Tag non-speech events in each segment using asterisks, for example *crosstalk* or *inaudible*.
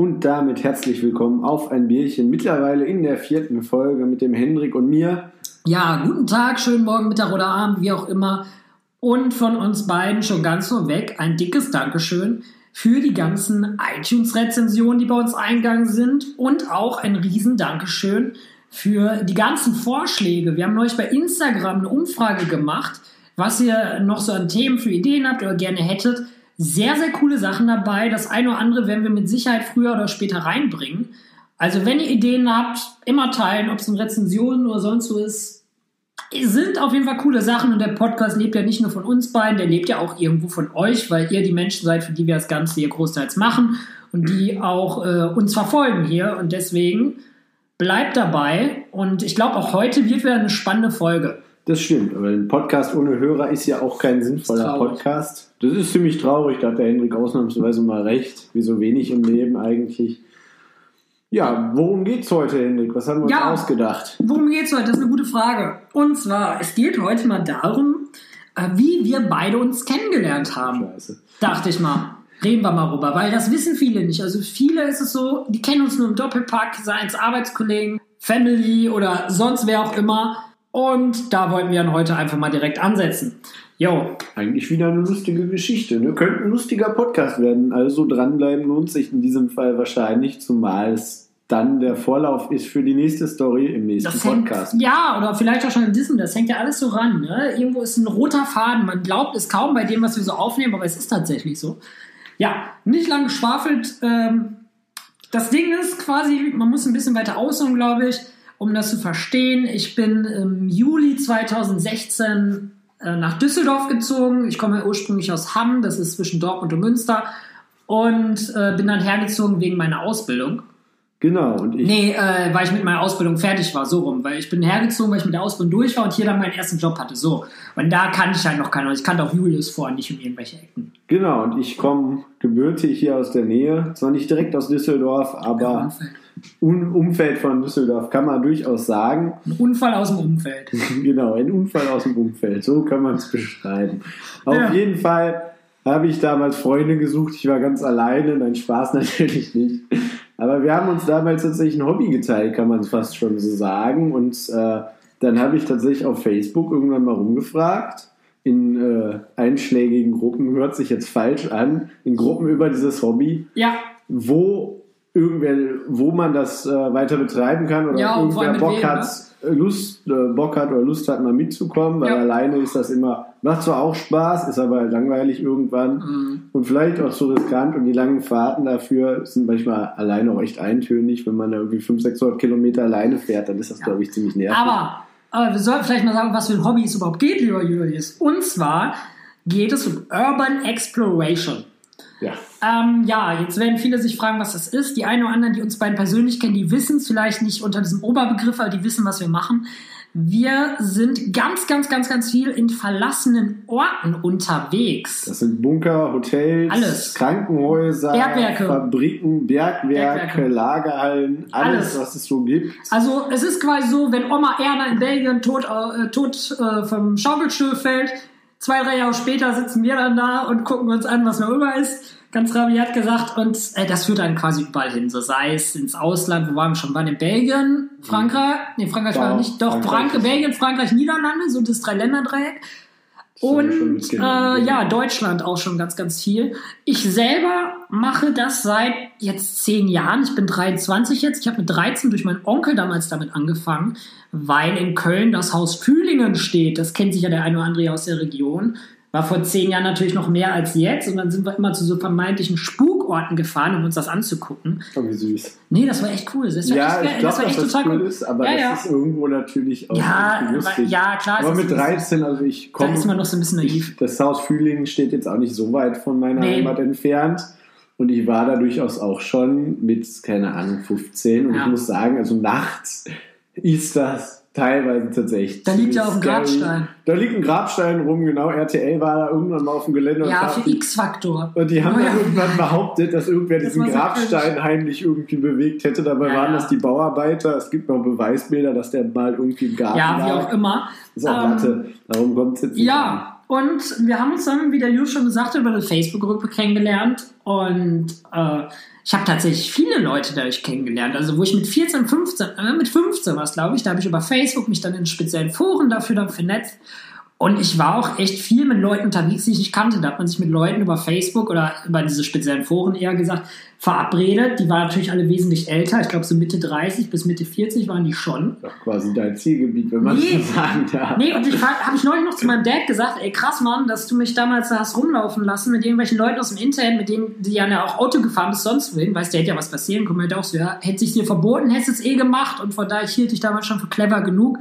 Und damit herzlich willkommen auf ein Bierchen. Mittlerweile in der vierten Folge mit dem Hendrik und mir. Ja, guten Tag, schönen Morgen, Mittag oder Abend, wie auch immer. Und von uns beiden schon ganz vorweg ein dickes Dankeschön für die ganzen iTunes-Rezensionen, die bei uns eingegangen sind. Und auch ein riesen Dankeschön für die ganzen Vorschläge. Wir haben neulich bei Instagram eine Umfrage gemacht, was ihr noch so an Themen für Ideen habt oder gerne hättet. Sehr, sehr coole Sachen dabei. Das eine oder andere werden wir mit Sicherheit früher oder später reinbringen. Also wenn ihr Ideen habt, immer teilen, ob es in Rezensionen oder sonst so ist. Sind auf jeden Fall coole Sachen und der Podcast lebt ja nicht nur von uns beiden, der lebt ja auch irgendwo von euch, weil ihr die Menschen seid, für die wir das Ganze hier großteils machen und die auch äh, uns verfolgen hier. Und deswegen bleibt dabei. Und ich glaube, auch heute wird wieder eine spannende Folge. Das stimmt, aber ein Podcast ohne Hörer ist ja auch kein sinnvoller Podcast. Das ist ziemlich traurig, da hat der Hendrik ausnahmsweise mal recht, wie so wenig im Leben eigentlich. Ja, worum geht's heute, Hendrik? Was haben wir Ja. uns ausgedacht? Worum geht's heute? Das ist eine gute Frage. Und zwar, es geht heute mal darum, äh, wie wir beide uns kennengelernt haben. Scheiße. Dachte ich mal. Reden wir mal rüber, weil das wissen viele nicht. Also viele ist es so, die kennen uns nur im Doppelpack, seien es Arbeitskollegen, Family oder sonst wer auch immer. Und da wollten wir dann heute einfach mal direkt ansetzen. Jo, Eigentlich wieder eine lustige Geschichte. Ne? Könnte ein lustiger Podcast werden. Also dranbleiben lohnt sich in diesem Fall wahrscheinlich, zumal es dann der Vorlauf ist für die nächste Story im nächsten das hängt, Podcast. ja, oder vielleicht auch schon in Disney, das hängt ja alles so ran. Ne? Irgendwo ist ein roter Faden. Man glaubt es kaum bei dem, was wir so aufnehmen, aber es ist tatsächlich so. Ja, nicht lang geschwafelt. Ähm, das Ding ist quasi, man muss ein bisschen weiter ausholen, glaube ich, um das zu verstehen. Ich bin im Juli 2016 äh, nach Düsseldorf gezogen. Ich komme ursprünglich aus Hamm, das ist zwischen Dortmund und Münster. Und äh, bin dann hergezogen wegen meiner Ausbildung. Genau, und ich. Nee, äh, weil ich mit meiner Ausbildung fertig war, so rum. Weil ich bin hergezogen, weil ich mit der Ausbildung durch war und hier dann meinen ersten Job hatte. So. Und da kannte ich halt noch keinen. Ich kannte auch Julius vorher nicht um irgendwelche Ecken. Genau, und ich komme gebürtig hier aus der Nähe. Zwar nicht direkt aus Düsseldorf, aber Umfeld. Umfeld von Düsseldorf kann man durchaus sagen. Ein Unfall aus dem Umfeld. *laughs* genau, ein Unfall aus dem Umfeld. So kann man es beschreiben. Auf Ja. jeden Fall habe ich damals Freunde gesucht. Ich war ganz alleine. Nein, Spaß *laughs* natürlich nicht. Aber wir haben uns damals tatsächlich ein Hobby geteilt, kann man fast schon so sagen. Und äh, dann habe ich tatsächlich auf Facebook irgendwann mal rumgefragt. In äh, einschlägigen Gruppen, hört sich jetzt falsch an, in Gruppen über dieses Hobby, Ja, wo irgendwer, wo man das äh, weiter betreiben kann oder Ja, irgendwer Bock wem, hat, äh, Lust, äh, Bock hat oder Lust hat, mal mitzukommen, weil Ja. alleine ist das immer, macht zwar auch Spaß, ist aber langweilig irgendwann Mhm. und vielleicht auch so riskant und die langen Fahrten dafür sind manchmal alleine auch echt eintönig, wenn man da irgendwie 500, 600 Kilometer alleine fährt, dann ist das, glaube ich, ziemlich nervig. aber, aber wir sollten vielleicht mal sagen, was für ein Hobby es überhaupt geht, lieber Julius. Und zwar geht es um Urban Exploration. Ja. Ähm, ja, jetzt werden viele sich fragen, was das ist. Die einen oder anderen, die uns beiden persönlich kennen, die wissen es vielleicht nicht unter diesem Oberbegriff, aber die wissen, was wir machen. Wir sind ganz, ganz, ganz, ganz viel in verlassenen Orten unterwegs. Das sind Bunker, Hotels, Alles. Krankenhäuser, Bergwerke. Fabriken, Bergwerke, Bergwerke. Lagerhallen, alles, Alles. was es so gibt. Also es ist quasi so, wenn Oma Erna in Belgien tot, äh, tot äh, vom Schaukelstuhl fällt, zwei, drei Jahre später sitzen wir dann da und gucken uns an, was noch über ist. Ganz rabiat gesagt. Und äh, das führt dann quasi überall hin. So sei es ins Ausland, wo waren wir schon? Waren in Belgien, Frankreich, nee, Frankreich war Doch, nicht, doch, Frankreich Frank Belgien, Frankreich, Niederlande, so das Dreiländeredreieck. Und äh, ja, Deutschland auch schon ganz, ganz viel. Ich selber mache das seit jetzt zehn Jahren. Ich bin 23 jetzt. Ich habe mit 13 durch meinen Onkel damals damit angefangen, weil in Köln das Haus Fühlingen steht. Das kennt sich ja der eine oder andere aus der Region. War vor zehn Jahren natürlich noch mehr als jetzt. Und dann sind wir immer zu so vermeintlichen Spukorten gefahren, um uns das anzugucken. Oh, wie süß. Nee, das war echt cool. Das war Ja, echt, ich glaube, das war dass echt das total cool cool. ist, aber Ja, das ja. ist irgendwo natürlich auch Ja, lustig. ja, klar. aber mit ist- 13, also ich Da komme. ist man noch so ein bisschen naiv. Das Haus Fühlingen steht jetzt auch nicht so weit von meiner Nee. Heimat entfernt. Und ich war da durchaus auch schon mit, keine Ahnung, 15. Und Ja. ich muss sagen, also nachts ist das teilweise tatsächlich. Da liegt ja auch ein scary. Grabstein. Da liegt ein Grabstein rum, genau. RTL war da irgendwann mal auf dem Gelände. und Ja, für X-Faktor. und die haben Oh dann ja. irgendwann behauptet, dass irgendwer Das diesen war so Grabstein heimlich irgendwie bewegt hätte. Dabei Ja, waren ja. das die Bauarbeiter. Es gibt noch Beweisbilder, dass der mal irgendwie im Garten Ja, wie lag. auch immer. Ist auch Ähm, Latte. Darum kommt es jetzt nicht an. Und wir haben uns dann, wie der Jus schon gesagt hat, über eine Facebook-Gruppe kennengelernt. Und äh, ich habe tatsächlich viele Leute dadurch kennengelernt. Also wo ich mit 14, 15, äh, mit 15 war glaube ich, da habe ich über Facebook mich dann in speziellen Foren dafür dann vernetzt. Und ich war auch echt viel mit Leuten unterwegs, die ich nicht kannte. Da hat man sich mit Leuten über Facebook oder über diese speziellen Foren eher gesagt, verabredet. Die waren natürlich alle wesentlich älter. Ich glaube, so Mitte 30 bis Mitte 40 waren die schon. Doch quasi dein Zielgebiet, wenn man Nee. so sagen darf. Nee, und ich habe ich neulich noch zu meinem Dad gesagt, ey krass, Mann, dass du mich damals da hast rumlaufen lassen mit irgendwelchen Leuten aus dem Internet, mit denen die ja auch Auto gefahren bist, sonst wohin, weißt du, hätte ja was passieren können. Ich auch so, ja, hätte sich dir verboten, hättest es eh gemacht und von daher ich hielt dich damals schon für clever genug,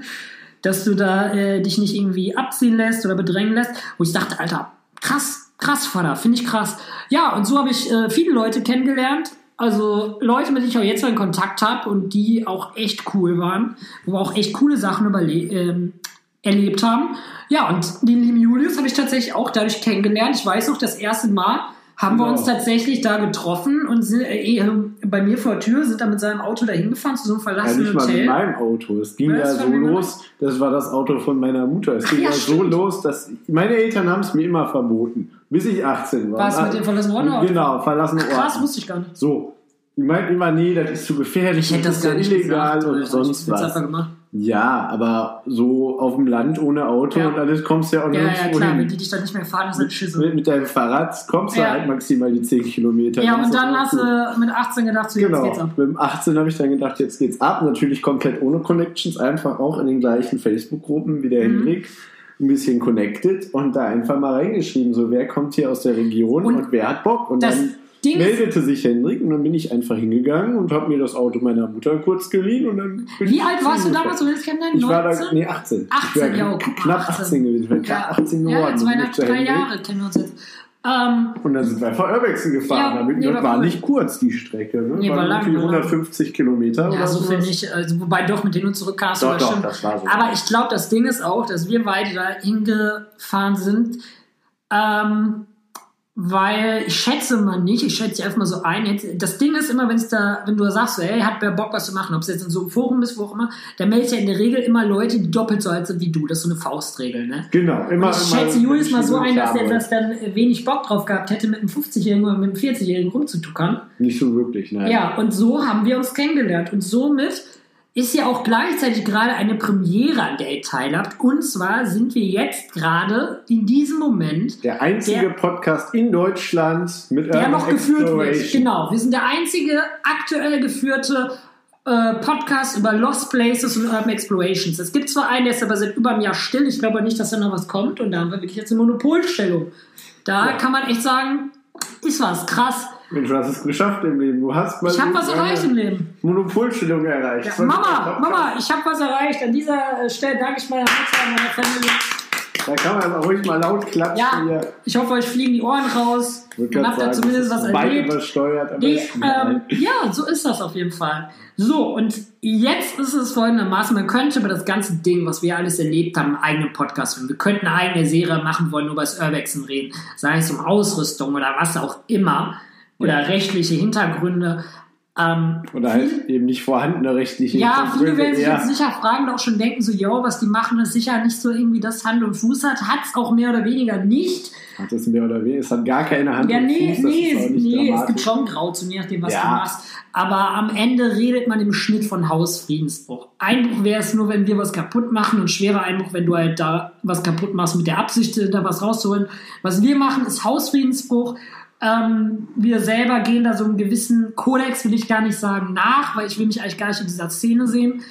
dass du da äh, dich nicht irgendwie abziehen lässt oder bedrängen lässt. Wo ich dachte, Alter, krass, krass, Vater, finde ich krass. Ja, und so habe ich äh, viele Leute kennengelernt. Also Leute, mit denen ich auch jetzt noch in Kontakt habe und die auch echt cool waren, wo wir auch echt coole Sachen überle ähm, erlebt haben. Ja, und den lieben Julius habe ich tatsächlich auch dadurch kennengelernt. Ich weiß noch, das erste Mal haben wir Genau. uns tatsächlich da getroffen und sind äh, eh, bei mir vor der Tür, sind da mit seinem Auto dahin gefahren zu so einem Ja, verlassenen nicht mal mit Hotel. meinem Auto. Es ging Ja, ja, das so los, das war das Auto von meiner Mutter. Es ging ja, ja, so los, dass meine Eltern haben es mir immer verboten, bis ich 18 war. War es mit dem verlassenen Ort? Genau, verlassene Ort. Krass, wusste ich gar nicht. So. Die meinten immer, nee, das ist zu gefährlich, Ich hätte das ist gar ja nicht illegal gesagt. und sonst was. einfach gemacht. Ja, aber so auf dem Land ohne Auto Ja. und alles kommst du ja auch Ja, ja, nirgendwo klar, wenn die dich dann nicht mehr fahren, ist das Schüsse. Mit, mit deinem Fahrrad kommst du Ja. halt maximal die 10 Kilometer. Ja, und dann hast du mit 18 gedacht, so jetzt Genau, geht's ab. mit dem 18 habe ich dann gedacht, jetzt geht's ab. Natürlich komplett ohne Connections, einfach auch in den gleichen Facebook-Gruppen wie der Mhm. Hendrik. Ein bisschen connected und da einfach mal reingeschrieben, so wer kommt hier aus der Region Und und, wer hat Bock. Und das dann Ding ist- meldete sich Hendrik und dann bin ich einfach hingegangen und habe mir das Auto meiner Mutter kurz geliehen und dann bin Wie ich alt warst du damals? Du? Ich war da, 19? nee, 18. 18, ich war ja, knapp 18. 18 gewesen. Ich bin gerade 18 geworden. Ja, zweieinhalb, drei. Jahre kennen wir uns jetzt. Ähm, Und dann sind wir vor Urbexen gefahren. Ja, nee, war war cool. nicht kurz, die Strecke. Ne? Nee, war war lang. 150 Kilometer ja, so finde ich. Also, wobei doch mit hin und zurück kannst du Doch, doch, das war so. Aber ich glaube, das Ding ist auch, dass wir beide da hingefahren sind. Ähm, weil ich schätze mal nicht, ich schätze einfach mal so ein. Jetzt, das Ding ist immer, wenn es da, wenn du sagst, so, hey, hat wer Bock was zu machen, ob es jetzt in so einem Forum ist, wo auch immer, dann meldet ja in der Regel immer Leute, die doppelt so alt sind wie du. Das ist so eine Faustregel, ne? Genau, immer. Ich immer schätze Julius mal so ein, dass er das dann wenig Bock drauf gehabt hätte, mit einem 50-Jährigen oder mit einem 40-Jährigen rumzutuckern. Nicht so wirklich, nein. Ja, und so haben wir uns kennengelernt. Und somit ist ja auch gleichzeitig gerade eine Premiere, an der ihr teilhabt. Und zwar sind wir jetzt gerade in diesem Moment, Der einzige Der- Podcast in Deutschland mit der Urban noch geführt wird. Genau, wir sind der einzige aktuell geführte äh, Podcast über Lost Places und Urban Explorations. Es gibt zwar einen, der ist aber seit über einem Jahr still. Ich glaube nicht, dass da noch was kommt. Und da haben wir wirklich jetzt eine Monopolstellung. Da Ja. kann man echt sagen, ist was krass. Mensch, du hast es geschafft im Leben. Du hast mal Ich habe was erreicht im Leben. Monopolstellung erreicht. Ja, Mama. Mama, ich habe was erreicht. An dieser äh, Stelle danke ich meiner Mutter und meiner Familie. Da kann man aber ruhig mal laut klatschen. Ja, hier. ich hoffe, euch fliegen die Ohren raus. Dann habt ihr zumindest was erlebt. übersteuert, Nee, ähm, ja, so ist das auf jeden Fall. So, und jetzt ist es folgendermaßen, man könnte über das ganze Ding, was wir alles erlebt haben, einen eigenen Podcast führen. Wir könnten eine eigene Serie machen wollen, nur über das Urbexen reden. Sei es um Ausrüstung oder was auch immer. Oder rechtliche Hintergründe. Ähm, Oder halt eben nicht vorhandene rechtliche Ja, viele Hintergründe, werden sich jetzt sicher fragen auch schon denken, so, yo, was die machen, ist sicher nicht so irgendwie das Hand und Fuß hat. Hat es auch mehr oder weniger nicht. Hat das mehr oder weniger. Es hat gar keine Hand Ja, und nee, Fuß, nee, es- nee es gibt schon Grauzone, je nachdem, was Ja. du machst. Aber am Ende redet man im Schnitt von Hausfriedensbruch. Einbruch wäre es nur, wenn wir was kaputt machen und schwerer Einbruch, wenn du halt da was kaputt machst mit der Absicht, da was rauszuholen. Was wir machen, ist Hausfriedensbruch. Ähm, wir selber gehen da so einen gewissen Kodex, will ich gar nicht sagen, nach, weil ich will mich eigentlich gar nicht in dieser Szene sehen.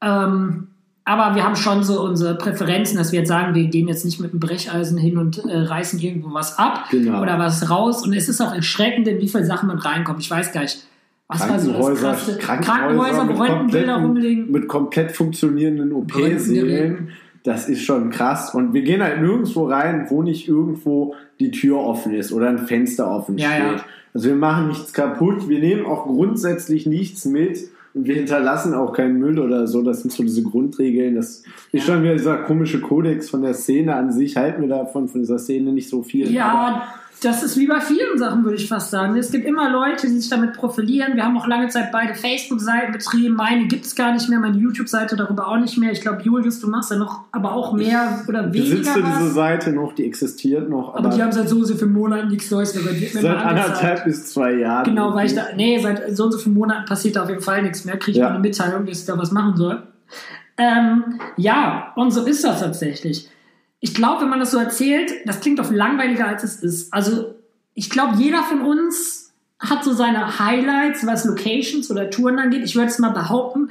Ähm, aber wir haben schon so unsere Präferenzen, dass wir jetzt sagen, wir gehen jetzt nicht mit dem Brecheisen hin und äh, reißen irgendwo was ab Genau. oder was raus. Und es ist auch erschreckend, in wie viele Sachen man reinkommt. Ich weiß gar nicht, was war so das Krankenhäuser? Krankenhäuser mit, kompletten- mit komplett funktionierenden OP-Sälen. Das ist schon krass. Und wir gehen halt nirgendwo rein, wo nicht irgendwo die Tür offen ist oder ein Fenster offen Ja, steht. ja. Also wir machen nichts kaputt. Wir nehmen auch grundsätzlich nichts mit. Und wir hinterlassen auch keinen Müll oder so. Das sind so diese Grundregeln. Das ist schon wieder dieser komische Kodex von der Szene an sich. Halten wir davon, von dieser Szene nicht so viel. Aber Ja, das ist wie bei vielen Sachen, würde ich fast sagen. Es gibt immer Leute, die sich damit profilieren. Wir haben auch lange Zeit beide Facebook-Seiten betrieben. Meine gibt es gar nicht mehr, meine YouTube-Seite darüber auch nicht mehr. Ich glaube, Julius, du machst ja noch, aber auch mehr oder weniger. Besitze was. diese Seite noch, die existiert noch. aber die haben seit so und so vielen Monaten nichts Neues mehr. Seit anderthalb bis zwei Jahren. Genau, weil ich da, nee, seit so und so vielen Monaten passiert da auf jeden Fall nichts mehr. Kriege ich Ja. mal eine Mitteilung, dass ich da was machen soll. Ähm, ja, und so ist das tatsächlich. Ich glaube, wenn man das so erzählt, das klingt doch langweiliger, als es ist. Also, ich glaube, jeder von uns hat so seine Highlights, was Locations oder Touren angeht. Ich würde es mal behaupten,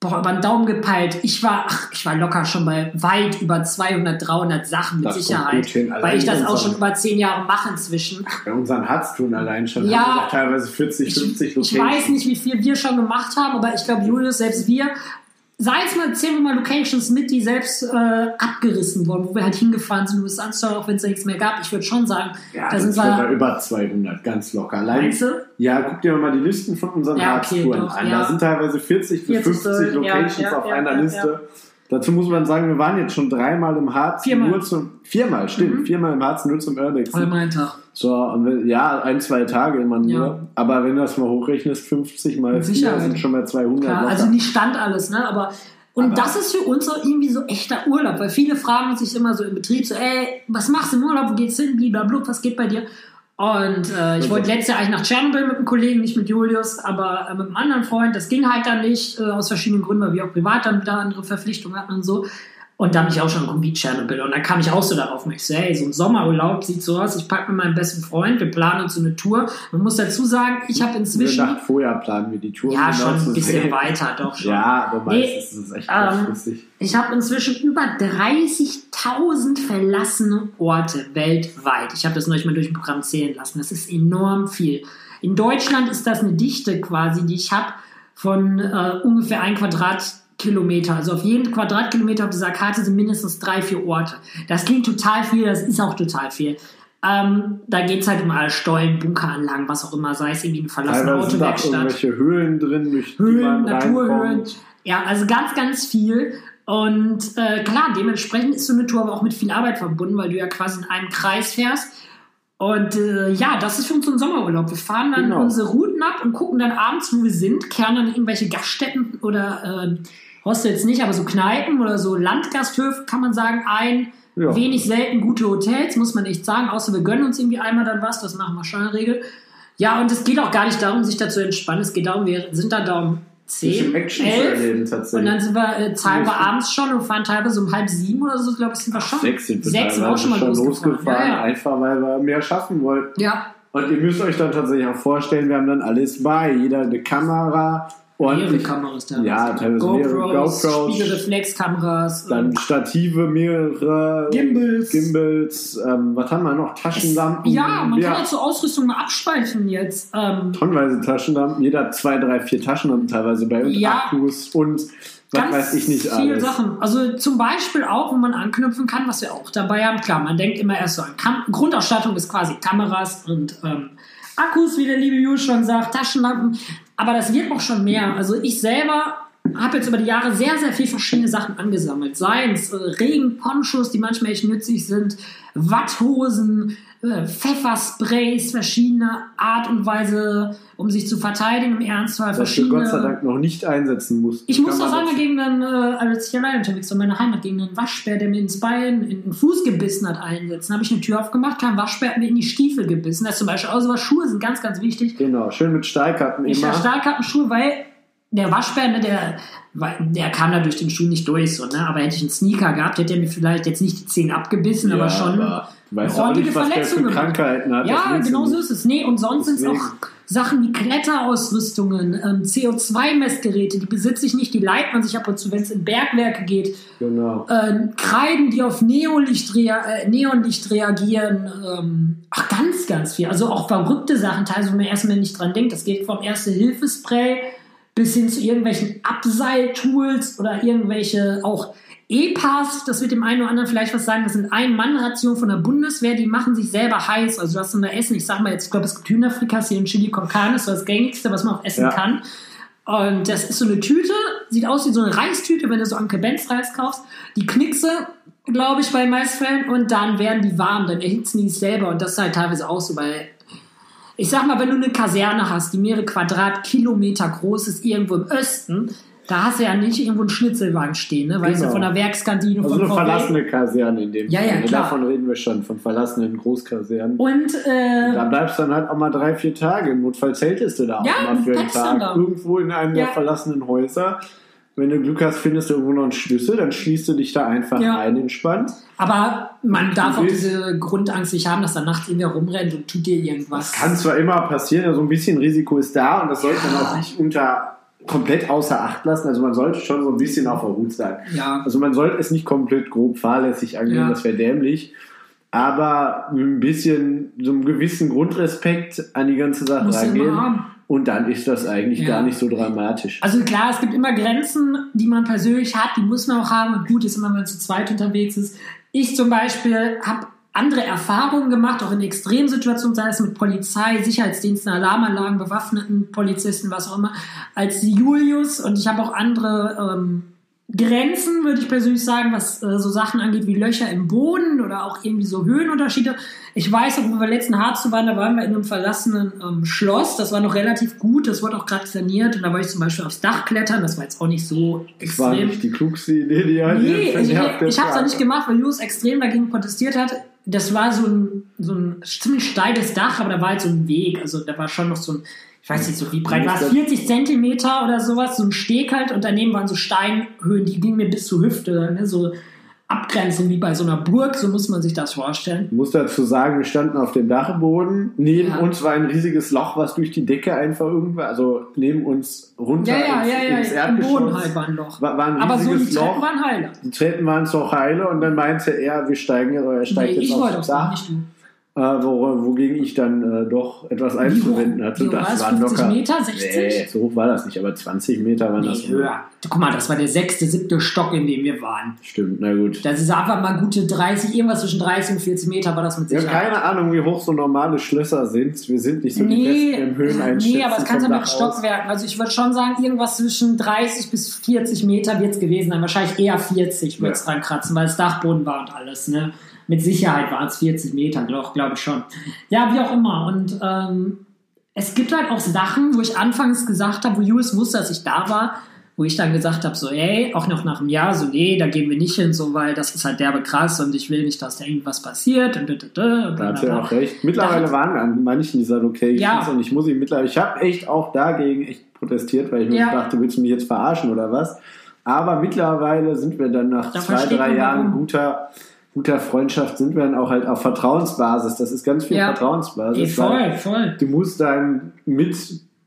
boah, über den Daumen gepeilt. Ich war, ach, ich war locker schon bei weit über 200, 300 Sachen mit Das Sicherheit. hin. Weil ich das auch schon über 10 Jahre mache inzwischen. Bei unseren Harztun allein schon. Ja. teilweise 40, 50 Ich, Locations. ich weiß nicht, wie viel wir schon gemacht haben, aber ich glaube, Julius, selbst wir, sei es mal, zählen wir mal Locations mit, die selbst äh, abgerissen wurden, wo wir halt hingefahren sind, um es anzuschauen, auch wenn es da nichts mehr gab. Ich würde schon sagen, Ja, da das sind wir wir, über 200, ganz locker. Allein, meinst du? ja, guck dir mal die Listen von unseren Ja, okay, Harztouren an. ja. Da sind teilweise 40 bis 40 50 so, ja, Locations ja, auf einer Liste. Dazu muss man sagen, wir waren jetzt schon dreimal im Harz. Viermal. Nur zum, viermal, stimmt. Mhm. Viermal im Harz nur zum Urbex. Voll mein Tag. So, ja, ein, zwei Tage immer nur. Ja. Aber wenn du das mal hochrechnest, 50 mal Mit 4 Sicherheit. sind schon mal 200. Klar, also nicht stand alles, ne? Aber und Aber- das ist für uns so irgendwie so echter Urlaub, weil viele fragen sich immer so im Betrieb so, ey, was machst du im Urlaub, wo geht's hin, blablabla, was geht bei dir? Und äh, ich Also- wollte letztes Jahr eigentlich nach Tschernobyl mit einem Kollegen, nicht mit Julius, aber äh, mit einem anderen Freund. Das ging halt dann nicht, äh, aus verschiedenen Gründen, weil wir auch privat dann wieder andere Verpflichtungen hatten und so. Und da bin ich auch schon geguckt, wie Tschernobyl. Und dann kam ich auch so darauf. Und ich so, hey, so ein Sommerurlaub sieht so aus. Ich packe mit meinem besten Freund, wir planen uns so eine Tour. Man muss dazu sagen, ich habe Eine inzwischen... Nacht vorher planen wir die Tour. Ja, um schon genau zu ein bisschen sehen. weiter, doch schon. Ja, aber Nee, meistens ist es echt ähm. Ich habe inzwischen über 30.000 verlassene Orte weltweit. Ich habe das neulich mal durch ein Programm zählen lassen. Das ist enorm viel. In Deutschland ist das eine Dichte quasi, die ich habe von äh, ungefähr ein Quadratkilometer. Also auf jeden Quadratkilometer auf dieser Karte sind mindestens drei, vier Orte. Das klingt total viel, das ist auch total viel. Ähm, da geht es halt um alle Stollen, Bunkeranlagen, was auch immer, sei es irgendwie eine verlassene Teilweise sind auch Autowerkstatt. irgendwelche Höhlen drin, Höhlen, Naturhöhlen. Ja, also ganz, ganz viel. Und äh, klar, dementsprechend ist so eine Tour aber auch mit viel Arbeit verbunden, weil du ja quasi in einem Kreis fährst. Und äh, ja, das ist für uns so ein Sommerurlaub. Wir fahren dann Genau. unsere Routen ab und gucken dann abends, wo wir sind, kehren dann in irgendwelche Gaststätten oder äh, Hostels nicht, aber so Kneipen oder so Landgasthöfe, kann man sagen, ein. Ja. Wenig selten gute Hotels, muss man echt sagen, außer wir gönnen uns irgendwie einmal dann was, das machen wir schon in der Regel. Ja, und es geht auch gar nicht darum, sich da zu entspannen. Es geht darum, wir sind dann da um Bisschen 10, Action zu 11 erleben tatsächlich. und dann sind wir, äh, abends schon und fahren teilweise um halb sieben oder so, glaube ich, sind wir schon. Sechs sind wir Sechs sind auch schon mal schon losgefahren. losgefahren, Ja, ja. einfach weil wir mehr schaffen wollten. ja, Und ihr müsst euch dann tatsächlich auch vorstellen, wir haben dann alles bei. Jeder eine Kamera, mehrere ordentlich, Kameras da. Ja, teilweise mehrere GoPros, GoPros. Spiegelreflexkameras. dann Stative, mehrere Gimbals. Gimbals ähm, was haben wir noch? Taschenlampen. ja, man ja, kann jetzt so Ausrüstung mal abspeichern jetzt. Ähm, tonnenweise Taschenlampen. Jeder hat zwei, drei, vier Taschenlampen teilweise bei und Ja. Akkus und was weiß ich nicht viele alles. Sachen. Also zum Beispiel auch, wo man anknüpfen kann, was wir auch dabei haben. Klar, man denkt immer erst so an Kam Grundausstattung ist quasi Kameras und ähm, Akkus, wie der liebe Jules schon sagt, Taschenlampen. Aber das wird auch schon mehr. Also ich selber habe jetzt über die Jahre sehr, sehr viel verschiedene Sachen angesammelt. Seien es äh, Regenponchos, die manchmal echt nützlich sind, Watthosen, äh, Pfeffersprays verschiedener Art und Weise, um sich zu verteidigen im Ernstfall. Was verschiedene Gott sei Dank noch nicht einsetzen mussten. ich muss man sagen, gegen einen, äh, als ich allein unterwegs war, in meiner Heimat, gegen einen Waschbär, der mir ins Bein, in den Fuß gebissen hat, einsetzen. habe ich eine Tür aufgemacht, kam ein Waschbär, hat mir in die Stiefel gebissen. Das ist zum Beispiel auch sowas. Schuhe sind ganz, ganz wichtig. Genau, schön mit Stahlkappen Ich immer. trage Stahlkappenschuhe, weil der Waschbär, ne, der, der kam da durch den Schuh nicht durch, so, ne? aber hätte ich einen Sneaker gehabt, hätte er mir vielleicht jetzt nicht die Zehen abgebissen, aber schon aber eine ordentliche nicht, Verletzung gemacht. Ja, genau so ist es. Nee, und sonst sind es auch Sachen wie Kletterausrüstungen, ähm, CO2-Messgeräte, die besitze ich nicht, die leiht man sich ab und zu, wenn es in Bergwerke geht. Genau. Äh, Kreiden, die auf Neonlicht, rea äh, Neonlicht reagieren. Ähm, ach, ganz, ganz viel. Also auch verrückte Sachen, teilweise, wo man erstmal nicht dran denkt. Das geht vom Erste-Hilfe-Spray bis hin zu irgendwelchen Abseiltools oder irgendwelche auch E-Pass, das wird dem einen oder anderen vielleicht was sagen, das sind Ein-Mann-Rationen von der Bundeswehr, die machen sich selber heiß. Also du hast dann da Essen, ich sag mal jetzt, ich glaube, es gibt Hühnerfrikassee und Chili con Carne, das ist das gängigste, was man auch essen Ja. kann. Und das ist so eine Tüte, sieht aus wie so eine Reistüte, wenn du so Anke Benz Reis kaufst. Die knickse, glaube ich, bei meisten Fällen und dann werden die warm, dann erhitzen die es selber und das ist halt teilweise auch so, weil ich sag mal, wenn du eine Kaserne hast, die mehrere Quadratkilometer groß ist, irgendwo im Osten, da hast du ja nicht irgendwo einen Schnitzelwagen stehen, ne? Weißt Genau. du, von der Werkskantine, Also von eine VW. verlassene Kaserne in dem Ja, ja, Fall. klar. Davon reden wir schon, von verlassenen Großkasernen. Und äh, Da bleibst du dann halt auch mal drei, vier Tage. Im Notfall zeltest du da auch Ja, mal für einen Tag. Irgendwo in einem der Ja. verlassenen Häuser. Wenn du Glück hast, findest du irgendwo noch einen Schlüssel, dann schließt du dich da einfach Ja. ein, entspannt. aber man darf auch diese Grundangst nicht haben, dass da nachts irgendwer rumrennt und tut dir irgendwas. Das kann zwar immer passieren, also ein bisschen Risiko ist da und das sollte man auch nicht unter komplett außer Acht lassen. Also man sollte schon so ein bisschen auf der Hut sein. ja, Also man sollte es nicht komplett grob fahrlässig angehen, Ja. das wäre dämlich. Aber mit ein bisschen, so einem gewissen Grundrespekt an die ganze Sache Muss rangehen. immer haben. Und dann ist das eigentlich Ja. gar nicht so dramatisch. Also klar, es gibt immer Grenzen, die man persönlich hat, die muss man auch haben. Und gut ist immer, wenn man zu zweit unterwegs ist. Ich zum Beispiel habe andere Erfahrungen gemacht, auch in Extremsituationen, sei es mit Polizei, Sicherheitsdiensten, Alarmanlagen, bewaffneten Polizisten, was auch immer, als Julius. Und ich habe auch andere ähm, Grenzen, würde ich persönlich sagen, was äh, so Sachen angeht wie Löcher im Boden oder auch irgendwie so Höhenunterschiede. Ich weiß auch, wo wir letzten Harz waren, da waren wir in einem verlassenen ähm, Schloss. Das war noch relativ gut, das wurde auch gerade saniert. Und da wollte ich zum Beispiel aufs Dach klettern. Das war jetzt auch nicht so Das war extrem. nicht die klugste Idee, die halt Nee, ich, genervt ich habe es auch nicht gemacht, weil Julius extrem dagegen protestiert hat. Das war so ein, so ein ziemlich steiles Dach, aber da war halt so ein Weg. Also da war schon noch so ein, ich weiß nicht so wie breit war es, 40 Zentimeter oder sowas, so ein Steg halt und daneben waren so Steinhöhen, die gingen mir bis zur Hüfte, ne? so Abgrenzung wie bei so einer Burg, so muss man sich das vorstellen. Ich muss dazu sagen, wir standen auf dem Dachboden. Neben Ja. uns war ein riesiges Loch, was durch die Decke einfach irgendwo, also neben uns runter Ja, ja, ins, ja, ja, ins Erdgeschoss. Boden halt war ein Loch. War, war ein Aber so die Treppen Loch. waren heile. Die Treppen waren zwar heile und dann meinte er, wir steigen oder er steigt Nee, jetzt ich wollte aufs auch Dach. nicht. Du. äh, wo, wogegen ich dann äh, doch etwas einzuwenden hatte. wie hoch war es? 50 Meter, 60? Nee, so hoch war das nicht, aber 20 Meter waren das. Nee, höher. Guck mal, das war der sechste, siebte Stock, in dem wir waren. Stimmt, na gut. Das ist einfach mal gute 30, irgendwas zwischen 30 und 40 Meter war das mit Ich habe Sicherheit. keine Ahnung, wie hoch so normale Schlösser sind. Wir sind nicht so die Nee, Besten im Höheneinschätzen nee, aber es kann vom ja mit. Stockwerken. Also ich würde schon sagen, irgendwas zwischen 30 bis 40 Meter wird es gewesen sein. Wahrscheinlich eher 40 wird es Ja. dran kratzen, weil es Dachboden war und alles. Ne? Mit Sicherheit waren es 40 Meter, doch, glaube ich schon. Ja, wie auch immer. Und ähm, es gibt halt auch Sachen, wo ich anfangs gesagt habe, wo Julius wusste, dass ich da war, wo ich dann gesagt habe, so, ey, auch noch nach einem Jahr, so, nee, da gehen wir nicht hin, so, weil das ist halt derbe krass und ich will nicht, dass da irgendwas passiert und, und, und, und Da hat er auch recht. Mittlerweile Da- waren an manchen dieser Locations Ja. und ich muss ihn mittlerweile, ich habe echt auch dagegen echt protestiert, weil ich mir Ja. dachte, willst du mich jetzt verarschen oder was? Aber mittlerweile sind wir dann nach Da zwei, drei Jahren warum. guter, guter Freundschaft sind wir dann auch halt auf Vertrauensbasis. Das ist ganz viel Ja. Vertrauensbasis. Weil voll, voll. Du musst deinem mit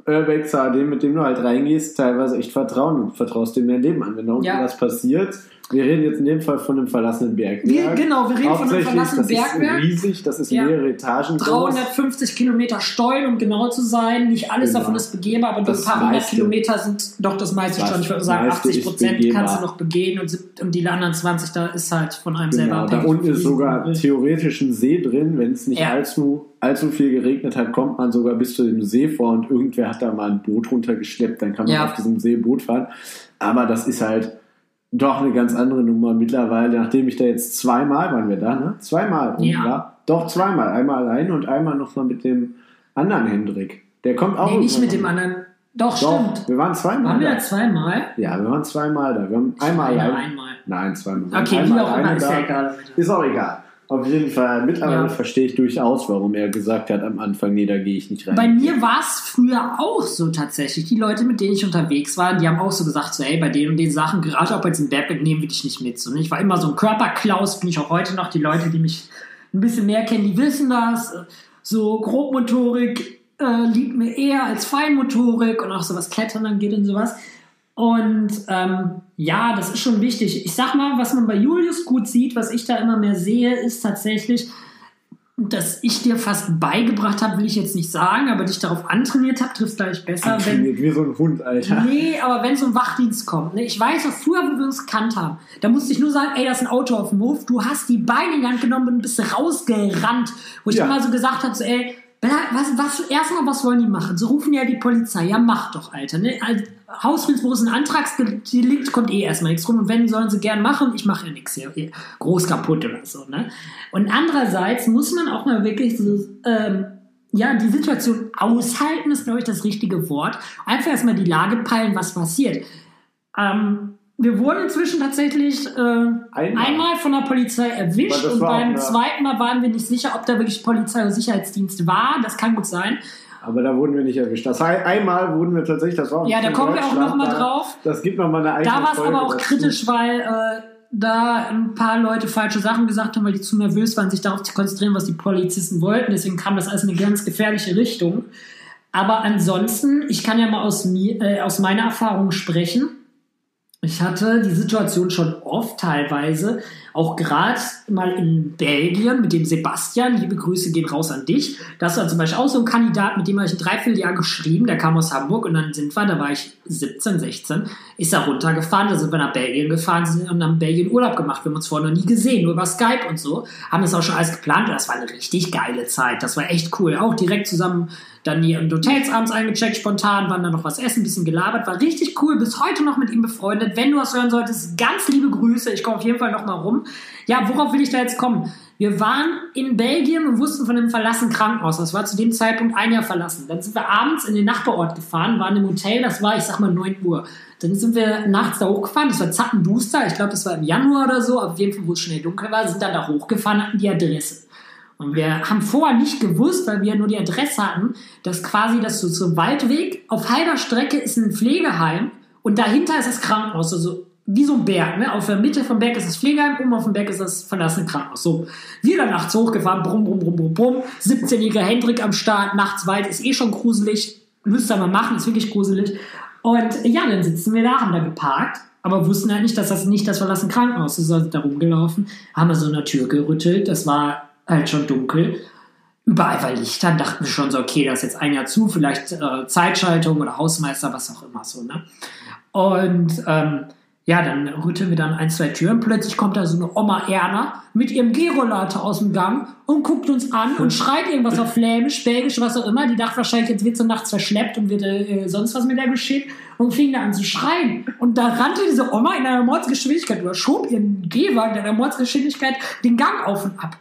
Urbexer, dem, mit dem du halt reingehst, teilweise echt vertrauen. Du vertraust dem dein Leben an. Wenn da unten Ja. was passiert, wir reden jetzt in dem Fall von einem verlassenen Bergwerk. Wir- genau, wir reden von einem verlassenen das Bergwerk. ist riesig, das ist Ja. mehrere Etagen groß. 350 Kilometer Stollen, um genau zu sein. Nicht alles Genau. davon ist begehbar, aber Das ein paar hundert. Kilometer sind doch das meiste Das schon. Ich würde sagen, meiste 80 ist Prozent kannst du noch begehen und, und die anderen 20, da ist halt von einem selber Genau, da abhängig. unten wie ist sogar theoretisch ein See drin. Wenn es nicht Ja. allzu, allzu viel geregnet hat, kommt man sogar bis zu dem See vor und irgendwer hat da mal ein Boot runtergeschleppt. Dann kann man Ja. auf diesem See Boot fahren. Aber das ist halt doch eine ganz andere Nummer mittlerweile, nachdem ich da jetzt zweimal, waren wir da, ne? Zweimal. Ja. war. Doch, zweimal. Einmal allein und einmal nochmal mit dem anderen Hendrik. Der kommt auch Nee, nicht mit dem anderen. Doch, Doch, stimmt. wir waren zweimal Waren wir da. zweimal? Ja, wir waren zweimal da. Wir haben einmal allein. einmal. Nein, zweimal. Okay, waren wie einmal auch immer, ist ja egal. Ist auch egal. Auf jeden Fall. Mittlerweile Ja. verstehe ich durchaus, warum er gesagt hat am Anfang, nee, da gehe ich nicht rein. Bei mir war es früher auch so tatsächlich. Die Leute, mit denen ich unterwegs war, die haben auch so gesagt, so, ey, bei den und den Sachen, gerade auch bei diesem Bergwerk, nehmen wir dich nicht mit. So, ne? Ich war immer so ein Körperklaus, bin ich auch heute noch. Die Leute, die mich ein bisschen mehr kennen, die wissen das. So Grobmotorik äh, liegt mir eher als Feinmotorik und auch so was Klettern angeht und sowas. Und ähm, ja, das ist schon wichtig. Ich sag mal, was man bei Julius gut sieht, was ich da immer mehr sehe, ist tatsächlich, dass ich dir fast beigebracht habe, will ich jetzt nicht sagen, aber dich darauf antrainiert habe, trifft gleich besser, wenn, wie so ein Hund, Alter. Nee, aber wenn so ein Wachdienst kommt. Ne? Ich weiß noch früher, wo wir uns gekannt haben. Da musste ich nur sagen, ey, das ist ein Auto auf dem Hof. Du hast die Beine in die Hand genommen und bist rausgerannt. Wo ich Ja. immer so gesagt habe, so, ey, Was, was, erstmal, was wollen die machen? Sie rufen ja die Polizei. Ja, mach doch, Alter. Ne? Hausfriedensbruch ist ein Antragsdelikt, kommt eh erstmal nichts rum. Und wenn, sollen sie gern machen. Ich mache ja nichts hier. Groß kaputt oder so. Ne? Und andererseits muss man auch mal wirklich so, ähm, ja, die Situation aushalten, ist, glaube ich, das richtige Wort. Einfach erstmal die Lage peilen, was passiert. Ähm, wir wurden inzwischen tatsächlich äh, einmal. einmal. von der Polizei erwischt und beim auch, zweiten Mal waren wir nicht sicher, ob da wirklich Polizei oder Sicherheitsdienst war. Das kann gut sein. Aber da wurden wir nicht erwischt. Das heißt, einmal wurden wir tatsächlich, das war auch Ja, da kommen wir auch nochmal drauf. Das gibt nochmal eine eigene Da war es aber auch kritisch, weil äh, da ein paar Leute falsche Sachen gesagt haben, weil die zu nervös waren, sich darauf zu konzentrieren, was die Polizisten wollten. Deswegen kam das alles in eine ganz gefährliche Richtung. Aber ansonsten, ich kann ja mal aus, mir, äh, aus meiner Erfahrung sprechen ich hatte die Situation schon oft teilweise, auch gerade mal in Belgien mit dem Sebastian, liebe Grüße gehen raus an dich. Das war zum Beispiel auch so ein Kandidat, mit dem habe ich ein Dreivierteljahr geschrieben, der kam aus Hamburg und dann sind wir, da war ich 17, 16, ist er runtergefahren, da sind wir nach Belgien gefahren und haben Belgien Urlaub gemacht. Wir haben uns vorher noch nie gesehen, nur über Skype und so. Haben das auch schon alles geplant das war eine richtig geile Zeit. Das war echt cool. Auch direkt zusammen dann hier in Hotels abends eingecheckt, spontan, waren dann noch was essen, ein bisschen gelabert, war richtig cool, bis heute noch mit ihm befreundet. Wenn du was hören solltest, ganz liebe Grüße, ich komme auf jeden Fall noch mal rum. Ja, worauf will ich da jetzt kommen? Wir waren in Belgien und wussten von einem verlassenen Krankenhaus. Das war zu dem Zeitpunkt ein Jahr verlassen. Dann sind wir abends in den Nachbarort gefahren, waren im Hotel, das war, ich sag mal, 9 Uhr. Dann sind wir nachts da hochgefahren, das war Zappenduster, ich glaube, das war im Januar oder so, auf jeden Fall, wo es schnell dunkel war, sind dann da hochgefahren, hatten die Adresse. Und wir haben vorher nicht gewusst, weil wir nur die Adresse hatten, dass quasi das so zum Waldweg auf halber Strecke ist ein Pflegeheim und dahinter ist das Krankenhaus. Also wie so ein Berg. Ne? Auf der Mitte vom Berg ist das Pflegeheim, oben auf dem Berg ist das verlassene Krankenhaus. So, wir dann nachts hochgefahren, brumm, brumm, brumm, brumm, brumm. 17-jähriger Hendrik am Start, nachts Wald, ist eh schon gruselig. Müsst ihr machen, ist wirklich gruselig. Und ja, dann sitzen wir da, haben da geparkt, aber wussten halt nicht, dass das nicht das verlassene Krankenhaus ist. Also da rumgelaufen, haben wir so eine Tür gerüttelt. Das war halt schon dunkel. Überall war Licht, dann dachten wir schon so, okay, das ist jetzt ein Jahr zu, vielleicht äh, Zeitschaltung oder Hausmeister, was auch immer so, ne? Und ähm, ja, dann rütteln wir dann ein, zwei Türen. Plötzlich kommt da so eine Oma Erna mit ihrem Gehrollator aus dem Gang und guckt uns an und *laughs* schreit irgendwas auf Flämisch, Belgisch, was auch immer. Die dachte wahrscheinlich, jetzt wird sie nachts verschleppt und wird äh, sonst was mit der geschehen und fing da an zu schreien. Und da rannte diese Oma in einer Mordsgeschwindigkeit oder schob ihren Gehwagen in einer Mordsgeschwindigkeit den Gang auf und ab.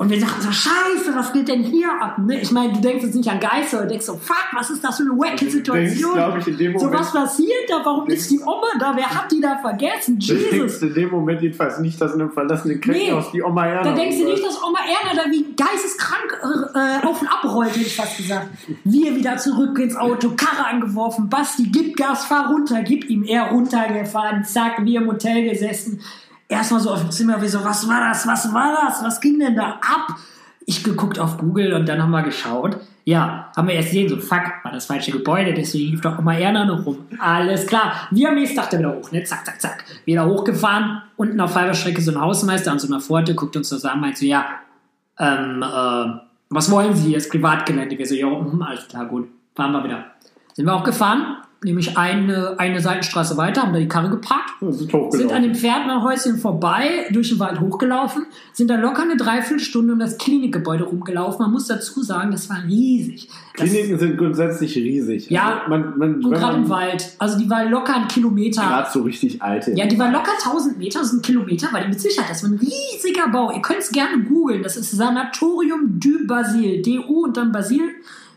Und wir dachten so, scheiße, was geht denn hier ab? Ne? Ich meine, du denkst jetzt nicht an Geister, du denkst so, fuck, was ist das für eine wacke Situation? Denkst, ich, in dem Moment, so, was passiert da? Warum ist die Oma da? Wer hat die da vergessen? Jesus. Du denkst in dem Moment jedenfalls nicht, dass in einem verlassenen Krankenhaus nee, die Oma Erna... Da denkst du nicht, dass Oma Erna da wie geisteskrank äh, auf und ab rollt, hätte ich fast gesagt. Wir wieder zurück ins Auto, Karre angeworfen, Basti, gib Gas, fahr runter, gib ihm, er runtergefahren, zack, wir im Hotel gesessen erstmal so auf dem Zimmer, wie so, was war das, was war das, was ging denn da ab? Ich geguckt auf Google und dann wir geschaut. Ja, haben wir erst gesehen, so, fuck, war das falsche Gebäude, deswegen lief doch immer Erna noch rum. Alles klar. Wir am nächsten Tag wieder hoch, ne? Zack, zack, zack. Wieder hochgefahren, unten auf halber Strecke so ein Hausmeister an so einer Pforte, guckt uns an, meint so, ja, ähm, äh, was wollen Sie? Das Privatgelände. Wir so, ja, hm, alles klar, gut. Fahren wir wieder. Sind wir auch gefahren, nämlich eine, eine Seitenstraße weiter, haben da die Karre geparkt, sind an dem Pferdnerhäuschen vorbei, durch den Wald hochgelaufen, sind da locker eine Dreiviertelstunde um das Klinikgebäude rumgelaufen. Man muss dazu sagen, das war riesig. Kliniken das, sind grundsätzlich riesig. Ja, also man, man, und gerade im Wald. Also die war locker ein Kilometer. Gerade so richtig alte. Ja, die war locker 1000 Meter, das ist ein Kilometer, weil die mit Sicherheit, das war ein riesiger Bau. Ihr könnt es gerne googeln, das ist Sanatorium du Basil, DU und dann Basil,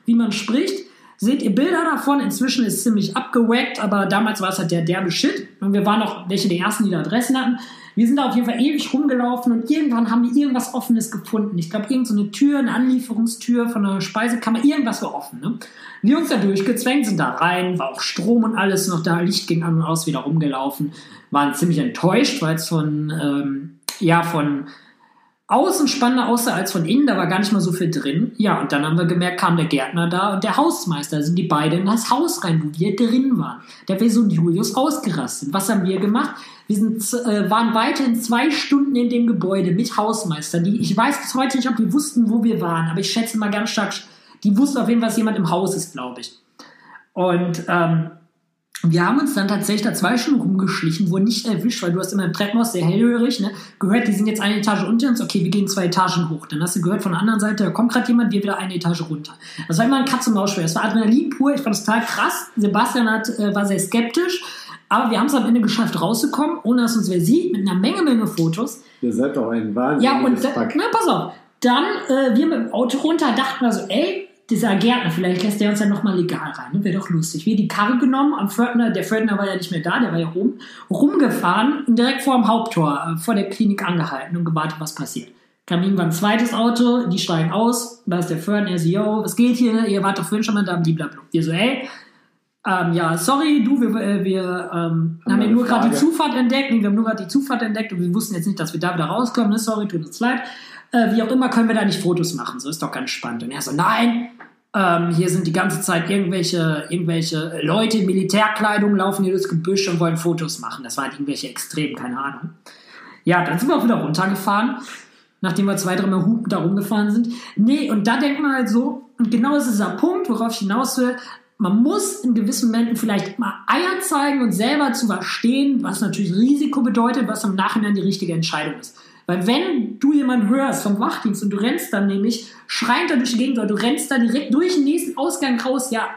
wie man spricht seht ihr Bilder davon. Inzwischen ist es ziemlich abgewackt, aber damals war es halt der derbe Shit. Und wir waren auch welche der ersten, die da Adressen hatten. Wir sind da auf jeden Fall ewig rumgelaufen und irgendwann haben die irgendwas Offenes gefunden. Ich glaube, irgendeine so Tür, eine Anlieferungstür von einer Speisekammer, irgendwas war offen. Ne? Wir uns da durchgezwängt, sind da rein, war auch Strom und alles noch da, Licht ging an und aus, wieder rumgelaufen. Waren ziemlich enttäuscht, weil es von, ähm, ja, von außen spannender aussah als von innen, da war gar nicht mal so viel drin. Ja, und dann haben wir gemerkt, kam der Gärtner da und der Hausmeister, da sind die beiden in das Haus rein, wo wir drin waren. Der wäre so Julius ausgerastet. Was haben wir gemacht? Wir sind, äh, waren weiterhin zwei Stunden in dem Gebäude mit Hausmeister. Die, ich weiß bis heute nicht, ob die wussten, wo wir waren, aber ich schätze mal ganz stark, die wussten auf jeden Fall, dass jemand im Haus ist, glaube ich. Und ähm, Wir haben uns dann tatsächlich da zwei Stunden rumgeschlichen, wurden nicht erwischt, weil du hast immer im Treppenhaus sehr hellhörig, ne? Gehört, die sind jetzt eine Etage unter uns, okay, wir gehen zwei Etagen hoch. Dann hast du gehört von der anderen Seite, da kommt gerade jemand, wir wieder eine Etage runter. Das war immer ein Katz- und Maus-Spiel. Das war Adrenalin pur, ich fand das total krass. Sebastian hat, äh, war sehr skeptisch, aber wir haben es am Ende geschafft, rauszukommen, ohne dass uns wer sieht, mit einer Menge, Menge Fotos. Ihr seid doch ein wahnsinniges Ja, und da, na, pass auf. Dann, äh, wir mit dem Auto runter, dachten wir so, ey, dieser Gärtner, vielleicht lässt der uns ja nochmal legal rein. Ne? Wäre doch lustig. Wir die Karre genommen, am Pförtner, der Pförtner war ja nicht mehr da, der war ja oben, rumgefahren und direkt vor dem Haupttor, äh, vor der Klinik angehalten und gewartet, was passiert. Kam irgendwann ein zweites Auto, die steigen aus, da ist der Pförtner, er so, yo, was geht hier? Ihr wart doch vorhin schon mal da, blablabla. Wir so, ey, ähm, ja, sorry, du, wir, äh, wir ähm, haben ja nur gerade die. Zufahrt entdeckt. Nee, wir haben nur gerade die Zufahrt entdeckt und wir wussten jetzt nicht, dass wir da wieder rauskommen. Ne? Sorry, tut uns leid. Äh, wie auch immer, können wir da nicht Fotos machen. So ist doch ganz spannend. Und er so, nein, ähm, hier sind die ganze Zeit irgendwelche, irgendwelche Leute in Militärkleidung, laufen hier durchs Gebüsch und wollen Fotos machen. Das war halt irgendwelche Extrem, keine Ahnung. Ja, dann sind wir auch wieder runtergefahren, nachdem wir zwei, dreimal Hupen da rumgefahren sind. Nee, und da denkt man halt so, und genau ist dieser Punkt, worauf ich hinaus will, man muss in gewissen Momenten vielleicht mal Eier zeigen und selber zu verstehen, was natürlich Risiko bedeutet, was im Nachhinein die richtige Entscheidung ist. Weil wenn du jemanden hörst vom Wachdienst und du rennst dann nämlich schreiend da durch die Gegend oder du rennst da direkt durch den nächsten Ausgang raus, ja,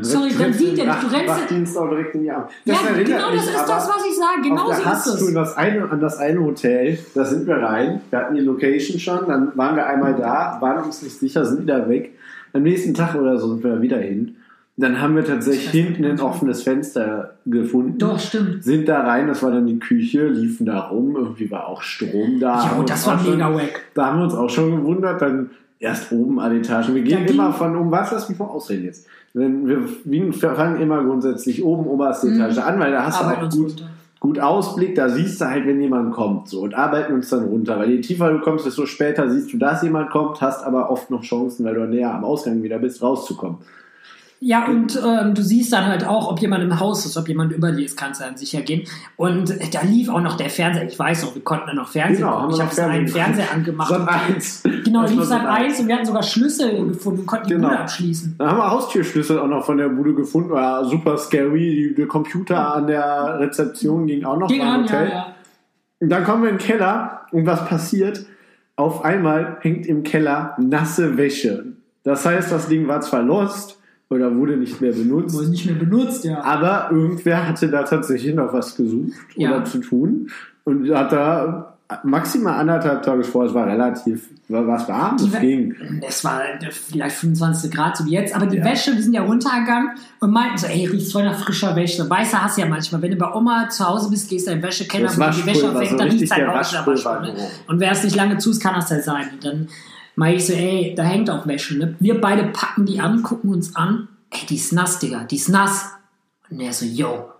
sorry, dann sieht der dich, du rennst Wachdienst auch direkt in die Arme. ja, erinnert genau mich das ist das, was ich sage, genau so ist Hastu in es. das eine, an das eine Hotel, da sind wir rein, wir hatten die Location schon, dann waren wir einmal da, waren uns nicht sicher, sind wieder weg. Am nächsten Tag oder so sind wir wieder hin. Dann haben wir tatsächlich hinten ein offenes Fenster gefunden. Doch, stimmt. Sind da rein, das war dann die Küche, liefen da rum, irgendwie war auch Strom da. Jo, Und das war schon- mega wack. Da haben wir uns auch schon gewundert, dann erst oben alle Etagen. Wir gehen immer von oben, was lass mich mal ausreden jetzt. Wenn wir, fangen immer grundsätzlich oben, oberste Mhm. Etage an, weil da hast Arbeiten du auch gut, runter. gut Ausblick, da siehst du halt, wenn jemand kommt. So, und arbeiten uns dann runter. Weil je tiefer du kommst, desto später siehst du, dass jemand kommt, hast aber oft noch Chancen, weil du näher am Ausgang wieder bist, rauszukommen. Ja, und ähm, du siehst dann halt auch, ob jemand im Haus ist, ob jemand über dir ist, kannst du dann sicher gehen. Und da lief auch noch der Fernseher. Ich weiß noch, wir konnten dann noch Fernsehen Genau, gucken. Ich habe einen Fernseher angemacht. Sat 1. Genau, Das lief Sat Sat. 1 und wir hatten sogar Schlüssel gefunden und konnten die Genau. Bude abschließen. Dann haben wir Haustürschlüssel auch noch von der Bude gefunden. War super scary. Die, der Computer an der Rezeption ging auch noch Ging an, ja, Hotel. ja. Und dann kommen wir in den Keller und was passiert? Auf einmal hängt im Keller nasse Wäsche. Das heißt, das Ding war zwar lost oder wurde nicht mehr benutzt, Wurde nicht mehr benutzt, ja. aber irgendwer hatte da tatsächlich noch was gesucht Ja. oder zu tun und hat da maximal anderthalb Tage vor, es war relativ, war was warm, Die es Wä- ging. Es war vielleicht 25 Grad, so wie jetzt, aber die Ja. Wäsche, die sind ja runtergegangen und meinten so, ey, riecht voll nach frischer Wäsche. Weißer hast du ja manchmal. Wenn du bei Oma zu Hause bist, gehst du in den Wäschekeller, wo die Wäsche aufhängt, so da riecht es halt auch nach Waschpulver. Und wer es nicht lange zu, kann das ja sein. Und dann meinte ich so, ey, da hängt auch Wäsche. Ne? Wir beide packen die an, gucken uns an. Ey, die ist nass, Digga, die ist nass. Und er so, yo,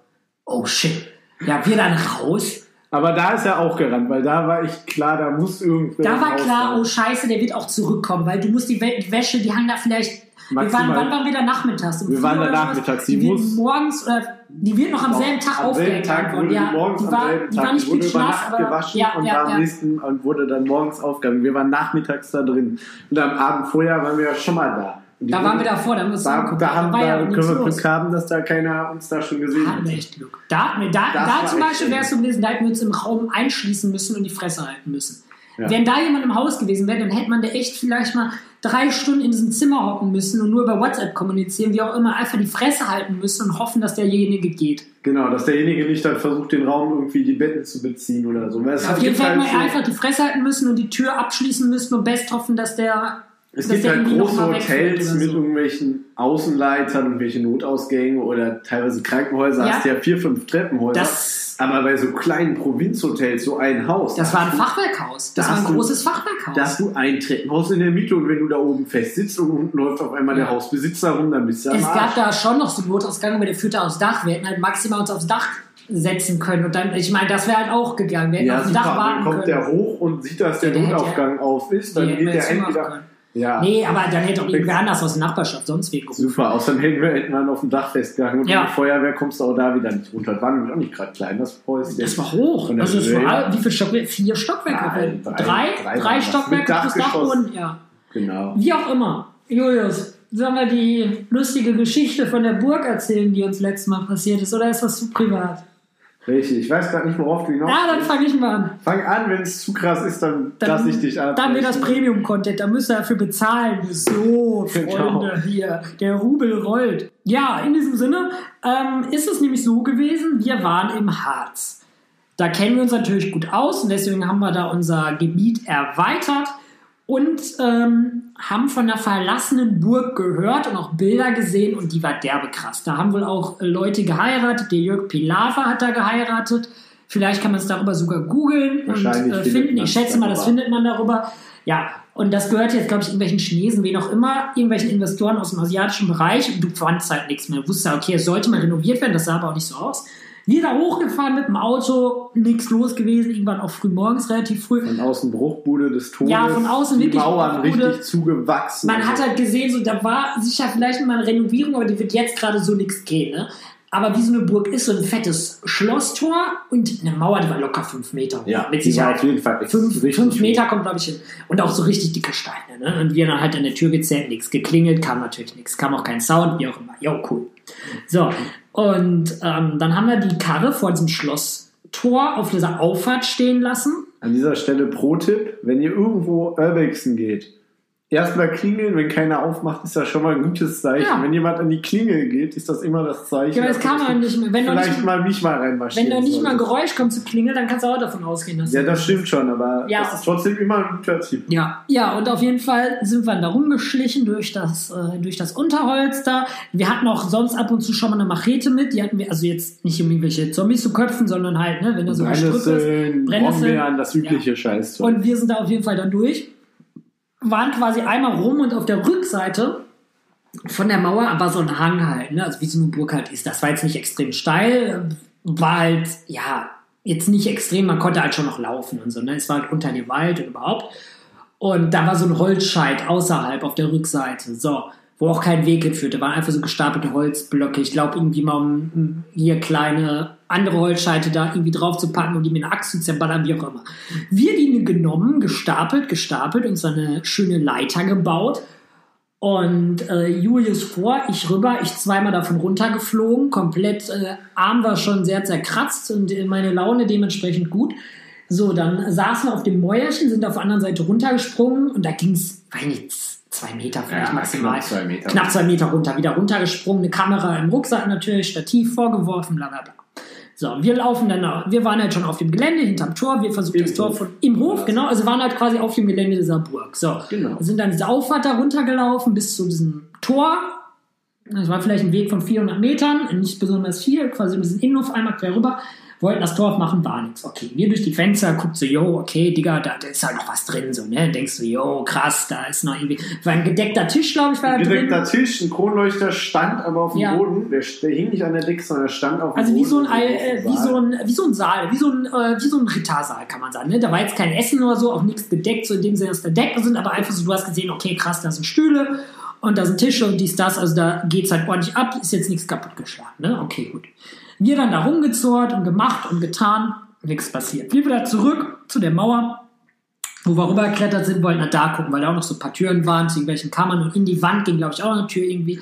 oh shit. Ja, wir dann raus. Aber da ist er auch gerannt, weil da war ich klar, da muss irgendwer Da war klar, oh Scheiße, der wird auch zurückkommen, weil du musst die Wäsche, die hangen da vielleicht. Wir waren, Maximal- wann waren wir da nachmittags? Um Wir waren da nachmittags, Die, die muss- morgens oder die wird noch am Doch, selben Tag am aufgehängt. Wurde die ja, morgens die am war, selben die Tag, war nicht die wurde über Nacht aber gewaschen ja, und ja, war am ja. nächsten und wurde dann morgens aufgegangen. Wir waren nachmittags da drin und am Abend vorher waren wir ja schon mal da. Da waren wir davor, da haben wir uns Da, da, haben, da ja können wir los. Glück haben, dass da keiner uns da schon gesehen hat. wir echt Glück. Da, da, da zum Beispiel es so gewesen, da hätten wir uns im Raum einschließen müssen und die Fresse halten müssen. Ja. Wenn da jemand im Haus gewesen wäre, dann hätte man da echt vielleicht mal drei Stunden in diesem Zimmer hocken müssen und nur über WhatsApp kommunizieren, wie auch immer, einfach die Fresse halten müssen und hoffen, dass derjenige geht. Genau, dass derjenige nicht dann versucht, den Raum irgendwie die Betten zu beziehen oder so. Es Auf jeden Fall hätte man einfach die Fresse halten müssen und die Tür abschließen müssen und best hoffen, dass der. Es gibt der halt große Hotels mit so. irgendwelchen Außenleitern und welche Notausgänge oder teilweise Krankenhäuser Ja. hast ja vier, fünf Treppenhäuser. Das, aber bei so kleinen Provinzhotels, so ein Haus. das da war ein Fachwerkhaus. Das da war ein hast du- großes Fachwerkhaus. Da hast du ein Treppenhaus in der Mitte und wenn du da oben fest sitzt und unten läuft auf einmal der Ja. Hausbesitzer rum, dann bist du Es gab da schon noch so einen Notausgang, aber der führte aufs Dach. Wir hätten halt maximal uns aufs Dach setzen können. Und dann, ich meine, das wäre halt auch gegangen. Wir hätten ja, auf dem Dach dann warten kommt können. der hoch und sieht, dass der der Notaufgang auf ist, dann geht der entweder... Ja, Nee, aber dann hätte auch irgendwer anders aus der Nachbarschaft sonst wen gerufen. super. Außerdem hätten wir, hätten wir dann auf dem Dach festgehangen und Ja. der Feuerwehr kommst du auch da wieder nicht runter. Das war nämlich auch nicht gerade klein, das Häuschen. Das war hoch. Also es Höhe, war, wie viele Stockwerke? Vier Stockwerke. Nein, drei, drei- drei, drei das. Stockwerke plus Dachgeschoss. Dachboden. Ja. Genau. Wie auch immer. Julius, sollen wir die lustige Geschichte von der Burg erzählen, die uns letztes Mal passiert ist, oder ist das zu privat? Richtig, ich weiß gerade nicht, worauf du hinaus Ja, dann fange ich mal an. Fang an, wenn es zu krass ist, dann, Dann, lass ich dich an. dann wird das Premium-Content, da müsst ihr dafür bezahlen. So, *laughs* Genau. Freunde, hier, der Rubel rollt. Ja, in diesem Sinne ähm, ist es nämlich so gewesen, wir waren im Harz. Da kennen wir uns natürlich gut aus und deswegen haben wir da unser Gebiet erweitert und ähm, haben von einer verlassenen Burg gehört und auch Bilder gesehen und die war derbe krass. Da haben wohl auch Leute geheiratet. Der Jörg Pilawa hat da geheiratet. Vielleicht kann man es darüber sogar googeln und äh, finden. Ich schätze mal, das findet man darüber. Ja, und das gehört jetzt, glaube ich, irgendwelchen Chinesen, wen auch immer, irgendwelchen Investoren aus dem asiatischen Bereich. Und du fandst halt nichts mehr. Du wusstest, okay, es sollte mal renoviert werden. Das sah aber auch nicht so aus. Wir da hochgefahren mit dem Auto, nichts los gewesen. Irgendwann auch früh morgens, relativ früh. Von außen Bruchbude des Todes. Ja, von außen die wirklich Mauern Bruchbude. richtig zugewachsen. Man hat halt gesehen, so, da war sicher vielleicht mal eine Renovierung, aber die wird jetzt gerade so nichts gehen. Ne? Aber wie so eine Burg ist, so ein fettes Schlosstor und eine Mauer, die war locker fünf Meter hoch. ja, mit Sicherheit. auf jeden Fall Fünf, fünf hoch. Meter kommt, glaube ich, hin. Und auch so richtig dicke Steine. Ne? Und wir dann halt an der Tür gezählt, nichts geklingelt, kam natürlich nichts, kam auch kein Sound, wie auch immer. Jo, cool. So, und ähm, dann haben wir die Karre vor diesem Schlosstor auf dieser Auffahrt stehen lassen. An dieser Stelle Pro-Tipp, wenn ihr irgendwo Urbexen geht, erstmal klingeln, wenn keiner aufmacht, ist das schon mal ein gutes Zeichen. Ja. Wenn jemand an die Klingel geht, ist das immer das Zeichen. Ja, das kann man nicht mehr. Wenn Vielleicht nicht, mal mich mal reinmarschieren wenn da nicht mal ein solltest. Geräusch kommt zu klingeln, dann kannst du auch davon ausgehen, dass Ja, das stimmt schon, aber Ja. das ist trotzdem immer ein guter Tipp. Ja, ja, und auf jeden Fall sind wir da rumgeschlichen durch das, äh, durch das Unterholz da. Wir hatten auch sonst ab und zu schon mal eine Machete mit. Die hatten wir, also jetzt nicht um irgendwelche Zombies zu köpfen, sondern halt, ne, wenn da so ein Gestrüpp ist. Brennnesseln, das übliche Scheißzeug. Und wir sind da auf jeden Fall dann durch. Waren quasi einmal rum und auf der Rückseite von der Mauer war so ein Hang halt, ne? also wie so eine Burg halt ist. Das war jetzt nicht extrem steil, war halt, ja, jetzt nicht extrem, man konnte halt schon noch laufen und so, ne? es war halt unter dem Wald und überhaupt. Und da war so ein Holzscheit außerhalb auf der Rückseite, so, wo auch kein Weg hinführte, waren einfach so gestapelte Holzblöcke. Ich glaube, irgendwie mal um hier kleine andere Holzscheite da irgendwie drauf zu packen und die mit einer Axt zu zerballern, wie auch immer. Wir die genommen, gestapelt, gestapelt, uns so eine schöne Leiter gebaut und äh, Julius vor, ich rüber, ich zweimal davon runtergeflogen, komplett äh, Arm war schon sehr zerkratzt und äh, meine Laune dementsprechend gut. So, dann saßen wir auf dem Mäuerchen, sind auf der anderen Seite runtergesprungen und da ging es, weiß nicht, zwei Meter vielleicht Ja, maximal. knapp zwei Meter. Knapp zwei Meter runter, wieder runtergesprungen, eine Kamera im Rucksack natürlich, Stativ vorgeworfen, bla bla bla. So, wir laufen dann, nach- wir waren halt schon auf dem Gelände hinterm Tor, wir versuchen Im das Tor von, im Hof, genau, also waren halt quasi auf dem Gelände dieser Burg. So, Genau. sind dann diese Auffahrt da runtergelaufen bis zu diesem Tor. Das war vielleicht ein Weg von 400 Metern, nicht besonders viel, quasi ein bisschen Innenhof einmal quer rüber. Wollten das Tor aufmachen, war nichts. Okay, wir durch die Fenster, guckt so, yo, okay, Digga, da, da ist halt noch was drin, so, ne? Denkst du, yo, krass, da ist noch irgendwie, war ein gedeckter Tisch, glaube ich, war da drin. Gedeckter Tisch, ein Kronleuchter stand aber auf dem Ja. Boden. Der, der hing nicht an der Decke, sondern der stand auf dem Also Boden. wie so ein, äh, wie so ein, wie so ein Saal, wie so ein, äh, wie so ein Rittersaal, kann man sagen. Ne? Da war jetzt kein Essen oder so, auch nichts gedeckt, so in dem Sinne, dass da Decken sind, aber einfach so, du hast gesehen, okay, krass, da sind Stühle und da sind Tische und dies, das, also da geht's halt ordentlich ab, ist jetzt nichts kaputtgeschlagen. Ne? Okay, gut. Wir dann da rumgezort und gemacht und getan, nichts passiert. Wir wieder zurück zu der Mauer, wo wir rübergeklettert sind, wollten halt da gucken, weil da auch noch so ein paar Türen waren zu irgendwelchen Kammern und in die Wand ging, glaube ich, auch eine Tür irgendwie.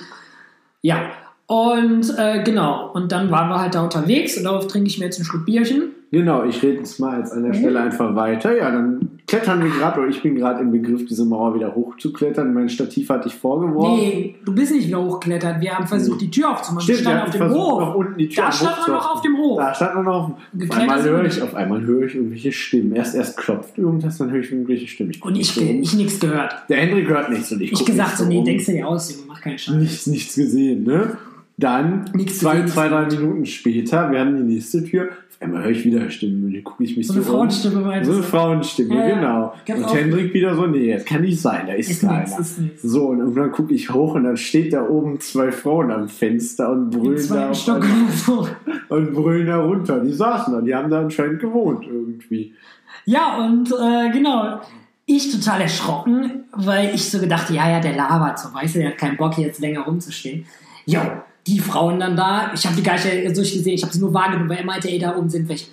Ja, und äh, genau, und dann waren wir halt da unterwegs und darauf trinke ich mir jetzt ein Schluck Bierchen. Genau, ich rede jetzt mal jetzt an der Stelle einfach weiter. Ja, dann klettern wir gerade, oder ich bin gerade im Begriff, diese Mauer wieder hochzuklettern. Mein Stativ hatte ich vorgeworfen. Nee, du bist nicht wieder hochgeklettert. Wir haben versucht, die Tür aufzumachen. Stimmt, wir standen auf dem Hof. unten die Tür Da stand man noch auf dem Hof. Da stand man noch. Auf Geklettert einmal sind wir höre ich, nicht. auf einmal höre ich irgendwelche Stimmen. Erst, erst klopft irgendwas, dann höre ich irgendwelche Stimmen. guck Und ich, so ich nichts gehört. Der Hendrik hört nichts und ich Ich gesagt mich so, nee, denkst du dir aus, Junge, mach keinen Scheiß. nichts, nichts gesehen, ne? Dann, zwei, zwei, drei Minuten später, wir haben die nächste Tür. Auf einmal höre ich wieder Stimmen und dann gucke ich mich So so, eine um. Frauenstimme meinst So eine du? Frauenstimme, Ja, ja. genau. Ganz und. Hendrik wieder so, nee, das kann nicht sein, da ist, Ist keiner. nichts, ist nichts. So, und irgendwann gucke ich hoch und dann steht da oben zwei Frauen am Fenster und brüllen, da, Stock so. *laughs* und brüllen da runter. Die saßen da, die haben da anscheinend gewohnt irgendwie. Ja, und äh, genau. Ich total erschrocken, weil ich so gedacht, ja, ja, der labert so, weißt du, der hat keinen Bock, hier jetzt länger rumzustehen. Jo, die Frauen dann da, ich habe die gar nicht durchgesehen, ich habe sie nur wahrgenommen, weil er meinte, ey, da oben sind welche.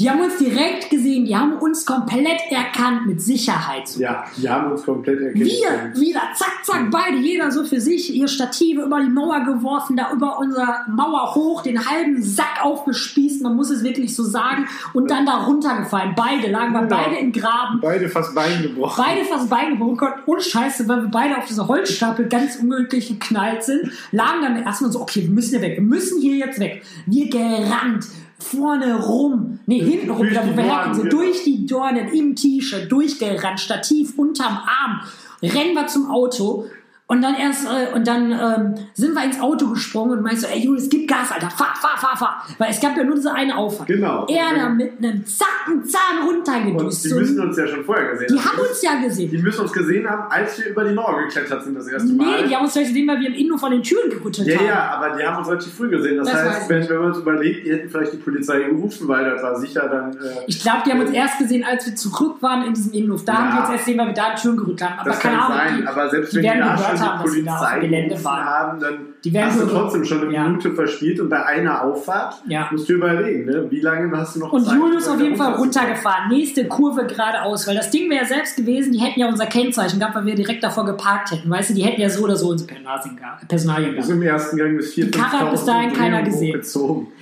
Die haben uns direkt gesehen, die haben uns komplett erkannt, mit Sicherheit. Ja, die haben uns komplett erkannt. Wir wieder, zack, zack, beide, jeder so für sich, ihr Stative über die Mauer geworfen, da über unsere Mauer hoch, den halben Sack aufgespießt, man muss es wirklich so sagen, und dann da runtergefallen. Beide lagen wir Genau. beide im Graben. Beide fast Bein gebrochen. Beide fast Beine gebrochen, Gott, ohne Scheiße, weil wir beide auf diese Holzstapel ganz unmöglich geknallt sind, lagen dann erstmal so, okay, wir müssen hier weg, wir müssen hier jetzt weg. Wir gerannt, vorne rum, nee, hinten rum, da wo die wir Dornen, herkommen, sind, genau. durch die Dornen, im T-Shirt, durchgerannt, Stativ unterm Arm, rennen wir zum Auto. Und dann erst, äh, und dann ähm, sind wir ins Auto gesprungen und meinst so, ey Julius, gib Gas, Alter, fahr, fahr, fahr, fahr. Weil es gab ja nur diese eine Auffahrt. Genau. Er da mit einem Zackenzahn Und runtergedüst. die müssen uns ja schon vorher gesehen die haben. haben uns ja gesehen. Die müssen uns gesehen haben, als wir über die Mauer geklettert sind das erste Nee, Mal. die haben uns vielleicht gesehen, weil wir im Innen von den Türen gerüttelt ja, haben. ja, aber die haben uns relativ früh gesehen. Das, Das heißt, wenn, wenn wir uns überlegt, die hätten vielleicht die Polizei gerufen, weil das war sicher dann. Äh, Ich glaube, die haben uns erst gesehen, als wir zurück waren in diesem Innenhof. Da haben Ja. die uns erst gesehen, weil wir da die Türen gerüttelt haben. Aber das keine kann Ahnung. sein, die, aber selbst die wenn die da schon haben, die dass wir da Polizei Gelände waren. haben, dann Die werden hast du trotzdem schon eine Ja. Minute verspielt und bei einer Auffahrt Ja. musst du überlegen, ne? wie lange hast du noch Und Zeit, Julius um auf jeden Fall runtergefahren. Nächste Kurve geradeaus. Weil das Ding wäre ja selbst gewesen, die hätten ja unser Kennzeichen gehabt, weil wir direkt davor geparkt hätten. Weißt du, die hätten ja so oder so unsere Personalien gehabt. Personalien gehabt. im ersten Gang bis 4 Die Karre hat bis dahin keiner gesehen.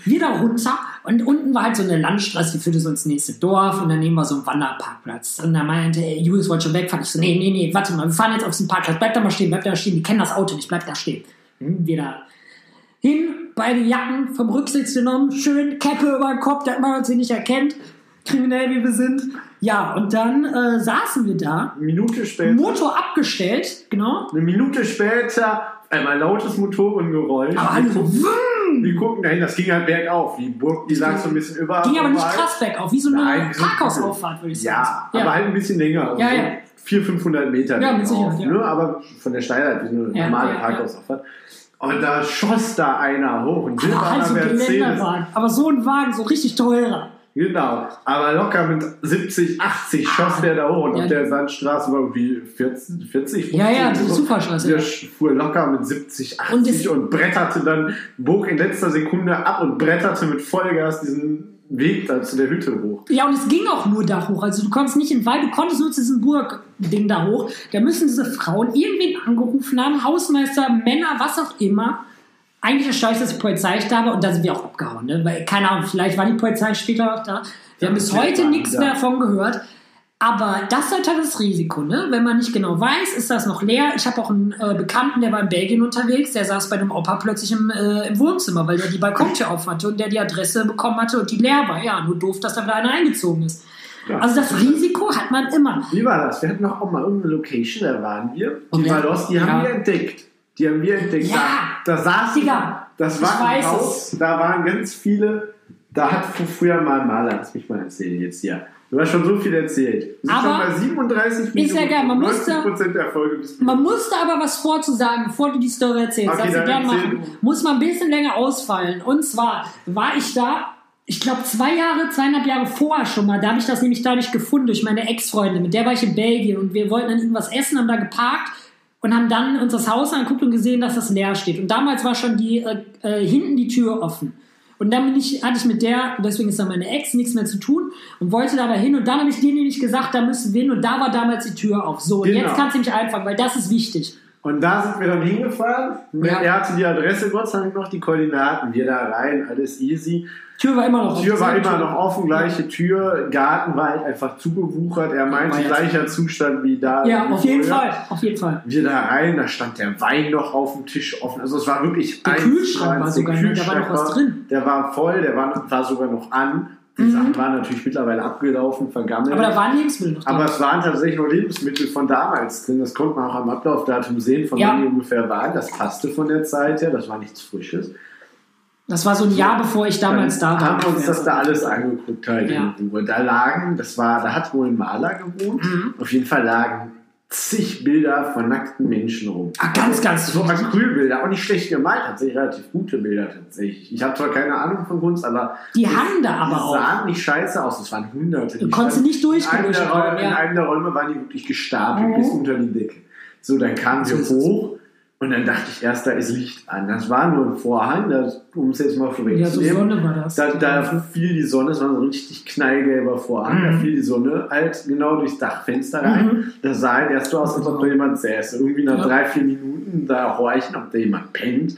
Wir da runter und unten war halt so eine Landstraße, die führte so ins nächste Dorf und daneben war so ein Wanderparkplatz. Und da meinte er, Julius wollte schon wegfahren. Ich so, nee, nee, nee, warte mal, wir fahren jetzt auf diesen Parkplatz. Bleib da mal stehen, bleib da stehen. Die kennen das Auto nicht, bleib da stehen. Hm, wir da hin, beide Jacken vom Rücksitz genommen, schön Käppe über den Kopf, damit man uns nicht erkennt. Kriminell wie wir sind. Ja, und dann äh, saßen wir da, Eine Minute später, Motor abgestellt, genau. eine Minute später, einmal lautes Motorengeräusch. Aber wir, so, gucken, wir gucken dahin, das ging halt bergauf. Die Burg, die lag so ein bisschen über. ging aber nicht krass bergauf, wie so eine Nein, so- Parkhausauffahrt, würde ich sagen. Ja, aber halt ein bisschen länger. Also Ja, so ja. 400, 500 Meter. Ja, mit Sicherheit, ja. Ne? Aber von der Steilheit wie eine Ja, normale. Parkhausauffahrt. Und da schoss da einer hoch. Ein Aber halt so silberner Mercedes. Aber so ein Wagen, so richtig teurer. Genau, aber locker mit 70, 80 schoss der da hoch und Ja. auf der Sandstraße war irgendwie 40, 40 Ja, ja, die so. Zufallstraße, Der fuhr locker mit 70, 80 Und und, bretterte dann, bog in letzter Sekunde ab und bretterte mit Vollgas diesen Weg da zu der Hütte hoch. Ja, und es ging auch nur da hoch. Also du konntest nicht in Wald, du konntest nur zu diesem Burg-Ding da hoch. Da müssen diese Frauen irgendwen angerufen haben, Hausmeister, Männer, was auch immer. Eigentlich erstaunlich, dass die Polizei da war und da sind wir auch abgehauen. Ne? Weil, keine Ahnung, vielleicht war die Polizei später auch da. Wir haben bis Ja, heute ja, nichts ja. mehr davon gehört. Aber das ist halt halt das Risiko, ne? Wenn man nicht genau weiß, ist das noch leer. Ich habe auch einen äh, Bekannten, der war in Belgien unterwegs, der saß bei einem Opa plötzlich im, äh, im Wohnzimmer, weil der die Balkontür auf hatte und der die Adresse bekommen hatte und die leer war. Ja, nur doof, dass da wieder einer eingezogen ist. Ja. Also das Risiko hat man immer. Wie war das? Wir hatten noch auch mal irgendeine Location, da waren wir. Und Die Valos, die haben ja. wir entdeckt. Die haben wir entdeckt. Ja. Da, da saßen, Digga, das war ein weiß Haus, da waren ganz viele, da hat früher mal ein Maler, lass mich mal erzählen jetzt hier. Du hast schon so viel erzählt. Sind Aber schon bei 37 Minuten. ja geil, man musste- 90% der Folge bis Man musste aber was vorzusagen, bevor du die Story erzählst. Okay, du gerne erzähl machen. Muss man ein bisschen länger ausfallen. Und zwar war ich da, ich glaube zwei Jahre, zweieinhalb Jahre vorher schon mal. Da habe ich das nämlich dadurch gefunden, durch meine Ex-Freundin. Mit der war ich in Belgien und wir wollten dann irgendwas essen, haben da geparkt und haben dann uns das Haus angeguckt und gesehen, dass das leer steht. Und damals war schon die äh, äh, hinten die Tür offen. Und dann bin ich, hatte ich mit der, deswegen ist da meine Ex, nichts mehr zu tun und wollte da hin. Und dann habe ich dir nämlich gesagt, da müssen wir hin. Und da war damals die Tür auf. So, und Genau. jetzt kannst du mich einfangen, weil das ist wichtig. Und da sind wir dann hingefahren. Ja. Er hatte die Adresse, Gott sei Dank noch die Koordinaten. Wir da rein, alles easy. Tür war immer noch Tür offen. war immer noch offen, gleiche Tür. Garten war halt einfach zugewuchert. Er meinte, gleicher Zustand wie da. Ja, auf jeden früher. Fall. Auf jeden Fall. Wir da rein, da stand der Wein noch auf dem Tisch offen. Also es war wirklich Der Kühlschrank war Der sogar, ne? Da war noch was drin. Der war voll, der war, war sogar noch an. Die Mhm. Sachen waren natürlich mittlerweile abgelaufen, vergammelt. Aber da waren Lebensmittel noch Aber drin. es waren tatsächlich noch Lebensmittel von damals drin. Das konnte man auch am Ablaufdatum sehen, von Ja. wann die ungefähr waren. Das passte von der Zeit her. Das war nichts Frisches. Das war so ein Jahr, bevor ich damals da war. haben wir uns das da alles angeguckt halt Ja. in Ruhe. Da lagen, das war, da hat wohl ein Maler gewohnt. Mhm. Auf jeden Fall lagen zig Bilder von nackten Menschen rum. Ah, ganz, ganz So. Acrylbilder, auch nicht schlecht gemalt, tatsächlich relativ gute Bilder tatsächlich. Ich habe zwar keine Ahnung von Kunst, aber Die haben da die aber auch. sahen nicht scheiße aus. Es waren hunderte. Du Die konntest standen- nicht durchgehen in durch in ja. einem der Räume waren die wirklich gestapelt Mhm. bis unter die Decke. So, dann kamen wir hoch. Und dann dachte ich erst, da ist Licht an. Das war nur ein Vorhang, das, um es jetzt mal Ja, so vorwegzunehmen. Sonne war das. Da, da fiel die Sonne, es war so ein richtig knallgelber Vorhang, da Mhm. fiel die Sonne halt genau durchs Dachfenster rein. Mhm. Das sah halt erst so aus, als ob da jemand säße. Irgendwie nach Ja. drei, vier Minuten da horchen, ob da jemand pennt,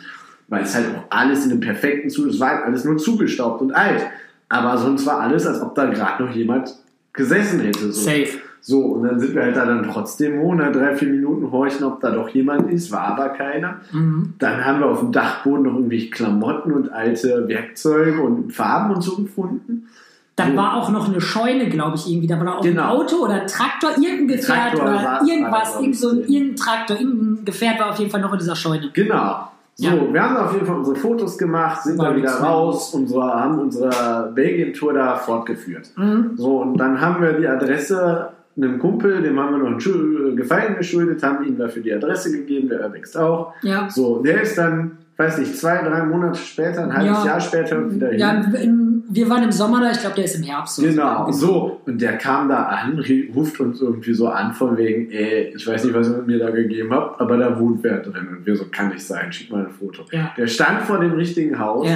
weil es halt auch alles in einem perfekten Zustand, es war halt alles nur zugestaubt und alt. Aber sonst war alles, als ob da gerade noch jemand gesessen hätte. So. Safe. So, und dann sind wir halt da dann trotzdem ohne drei, vier Minuten horchen, ob da doch jemand ist, war aber keiner. Mhm. Dann haben wir auf dem Dachboden noch irgendwie Klamotten und alte Werkzeuge und Farben und so gefunden. Dann war auch noch eine Scheune, glaube ich, irgendwie. Da war auch Genau. ein Auto oder ein Traktor, irgendein Gefährt Traktor oder irgendwas, irgend so ein, irgendein Traktor, irgendein Gefährt war auf jeden Fall noch in dieser Scheune. Genau. So, Ja. wir haben auf jeden Fall unsere Fotos gemacht, sind dann wieder raus, unsere, haben unsere Belgien-Tour da fortgeführt. Mhm. So, und dann haben wir die Adresse einem Kumpel, dem haben wir noch einen Schu- Gefallen geschuldet, haben ihm dafür die Adresse gegeben, der Urbex auch. Ja. So, der ist dann, weiß nicht, zwei, drei Monate später, ein halbes Ja. Jahr später wieder Ja, hin. wir waren im Sommer da, ich glaube, der ist im Herbst. oder Genau, so. Und der kam da an, ruft uns irgendwie so an, von wegen, ey, ich weiß nicht, was ihr mir da gegeben habt, aber da wohnt wer drin. Und wir so, kann nicht sein, schick mal ein Foto. Ja. Der stand vor dem richtigen Haus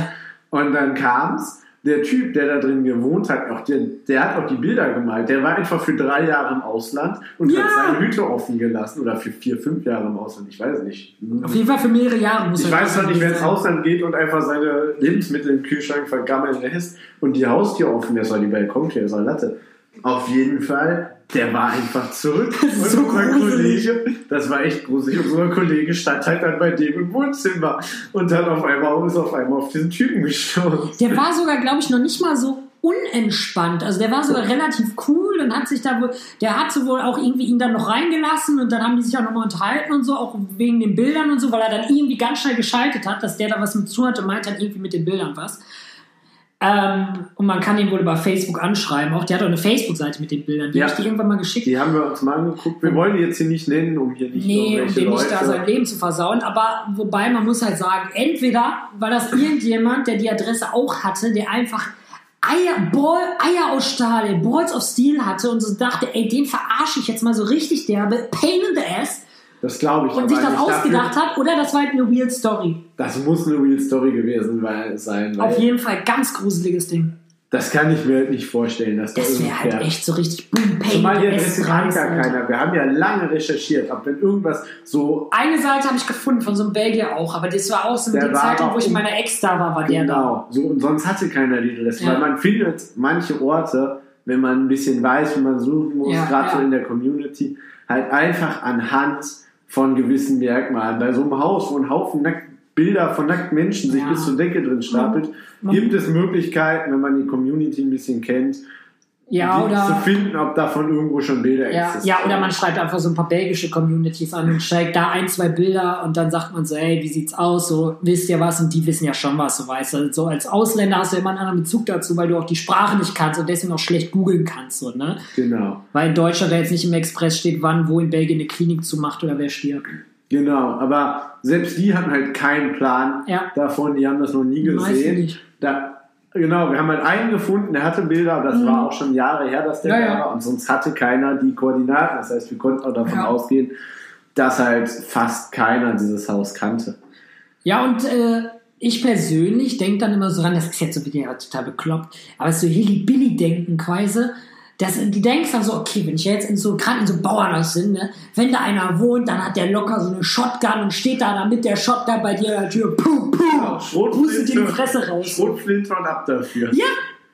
und dann kam's. Der Typ, der da drin gewohnt hat, auch der, der hat auch die Bilder gemalt. Der war einfach für drei Jahre im Ausland und Ja. hat seine Hütte offen gelassen. Oder für vier, fünf Jahre im Ausland, ich weiß nicht. Auf jeden Fall für mehrere Jahre muss Ich weiß noch nicht, wer ins. Ausland geht und einfach seine Lebensmittel im Kühlschrank vergammeln lässt und die Haustür offen lässt, oder die Balkontür ist eine Latte. Auf jeden Fall, der war einfach zurück. *laughs* Das ist so gruselig. Kollege, das war echt gruselig, unser Kollege stand halt dann bei dem im Wohnzimmer und dann auf einmal ist auf einmal auf diesen Typen gestoßen. Der war sogar, glaube ich, noch nicht mal so unentspannt. Also der war sogar *laughs* relativ cool und hat sich da wohl, der hat so wohl auch irgendwie ihn dann noch reingelassen und dann haben die sich auch nochmal unterhalten und so, auch wegen den Bildern und so, weil er dann irgendwie ganz schnell geschaltet hat, dass der da was mit zu hatte und meint dann irgendwie mit den Bildern was. Ähm, und man kann ihn wohl über Facebook anschreiben. Auch der hat auch eine Facebook-Seite mit den Bildern. Die Ja. habe ich dir irgendwann mal geschickt. Die haben wir uns mal angeguckt. Wir wollen die jetzt hier nicht nennen, um hier nicht Nee, um dem nicht da sein Leben zu versauen. Aber wobei man muss halt sagen, entweder war das irgendjemand, der die Adresse auch hatte, der einfach Eier, Ball, Eier aus Stahl, Balls of Steel hatte und so dachte, ey, den verarsche ich jetzt mal so richtig derbe, pain in the ass Das glaube ich und sich das ausgedacht Dafür, hat. Oder das war halt eine Real Story. Das muss eine Real Story gewesen sein. Auf jeden Fall ganz gruseliges Ding. das kann ich mir halt nicht vorstellen, dass da Das wäre halt echt so richtig boom, pain Zumal in ass. kann gar keiner. Wir haben ja lange recherchiert, ob wenn irgendwas so Eine Seite habe ich gefunden von so einem Belgier auch, aber das war auch so Der Zeitung, wo ich mit meiner Ex da war, war der da. genau so und sonst hatte keiner die Adresse, Ja. weil man findet manche Orte, wenn man ein bisschen weiß, wie man suchen muss, Ja, gerade so ja. in der Community, halt einfach anhand von gewissen Merkmalen. Bei so einem Haus, wo ein Haufen nackt Bilder von nackten Menschen sich Ja. bis zur Decke drin stapelt, gibt es Möglichkeiten, wenn man die Community ein bisschen kennt, Ja, die zu oder finden, ob davon irgendwo schon Bilder Ja, existieren. ja, oder man schreibt einfach so ein paar belgische Communities an und schreibt da ein, zwei Bilder und dann sagt man so, hey, wie sieht's aus? So, wisst ihr was? Und die wissen ja schon was, so weißt du. So als Ausländer hast du immer einen anderen Bezug dazu, weil du auch die Sprache nicht kannst und deswegen auch schlecht googeln kannst, so, ne? Genau. Weil in Deutschland da jetzt nicht im Express steht, wann, wo in Belgien eine Klinik zumacht oder wer stirbt. Genau, aber selbst die hatten halt keinen Plan Ja. davon, die haben das noch nie gesehen. nicht. Da, genau, wir haben halt einen gefunden, der hatte Bilder, aber das Mhm. war auch schon Jahre her, dass der Ja, da war und sonst hatte keiner die Koordinaten. Das heißt, wir konnten auch davon Ja. ausgehen, dass halt fast keiner dieses Haus kannte. Ja, und äh, ich persönlich denke dann immer so ran, das ist jetzt so wieder total bekloppt, aber so Hilly-Billy-Denken quasi. Das, du denkst dann so, okay, wenn ich jetzt in so, gerade in so Bauernhaus sind, ne, wenn da einer wohnt, dann hat der locker so eine Shotgun und steht da dann mit der Shotgun bei dir an der Tür, puh, puh, pustet dir die Fresse raus. Schrotflinte und ab dafür. Ja,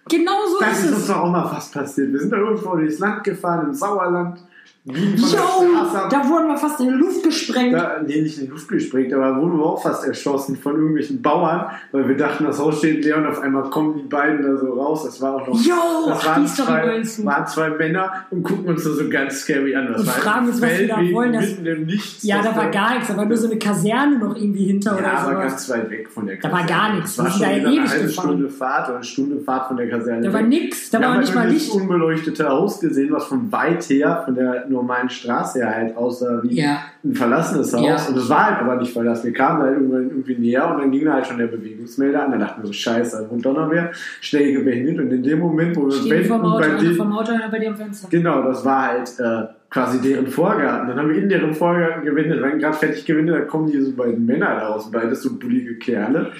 genau so Das ist ist uns es. doch auch mal fast passiert. Wir sind da irgendwo durchs Land gefahren, im Sauerland. Von ab. da wurden wir fast in die Luft gesprengt. Da, nee, nicht in die Luft gesprengt, aber wurden wir auch fast erschossen von irgendwelchen Bauern, weil wir dachten, das Haus steht leer und auf einmal kommen die beiden da so raus. Das war auch noch. Jo, das waren zwei, waren zwei Männer und gucken uns da so ganz scary an. Das Und war fragen uns, was wir da wollen, das- Nichts. Ja, da war gar nichts, da war nur so eine Kaserne noch irgendwie hinter Ja, oder aber sowas. ganz weit weg von der Da war gar nichts. Das war schon da ewig eine halbe. Stunde Fahrt oder eine Stunde Fahrt von der Kaserne. Da war nix, da war nicht mal Licht. unbeleuchtete Haus gesehen, was von weit her, von der normalen Straße her halt aussah wie Ja. ein verlassenes Haus. Ja. Und es war halt aber nicht verlassen. Wir kamen halt irgendwann irgendwie näher und dann ging da halt schon der Bewegungsmelder an. Da dachten wir so, scheiße, da noch wer. Schnell gewendet und in dem Moment, wo wir Stehen vom Auto, bei dem, vom Auto, bei am Fenster. Genau, das war halt äh, quasi deren Vorgarten. Dann haben wir in deren Vorgarten gewendet. Wenn gerade fertig gewendet, dann kommen die so beiden Männer da raus, beides so bullige Kerle.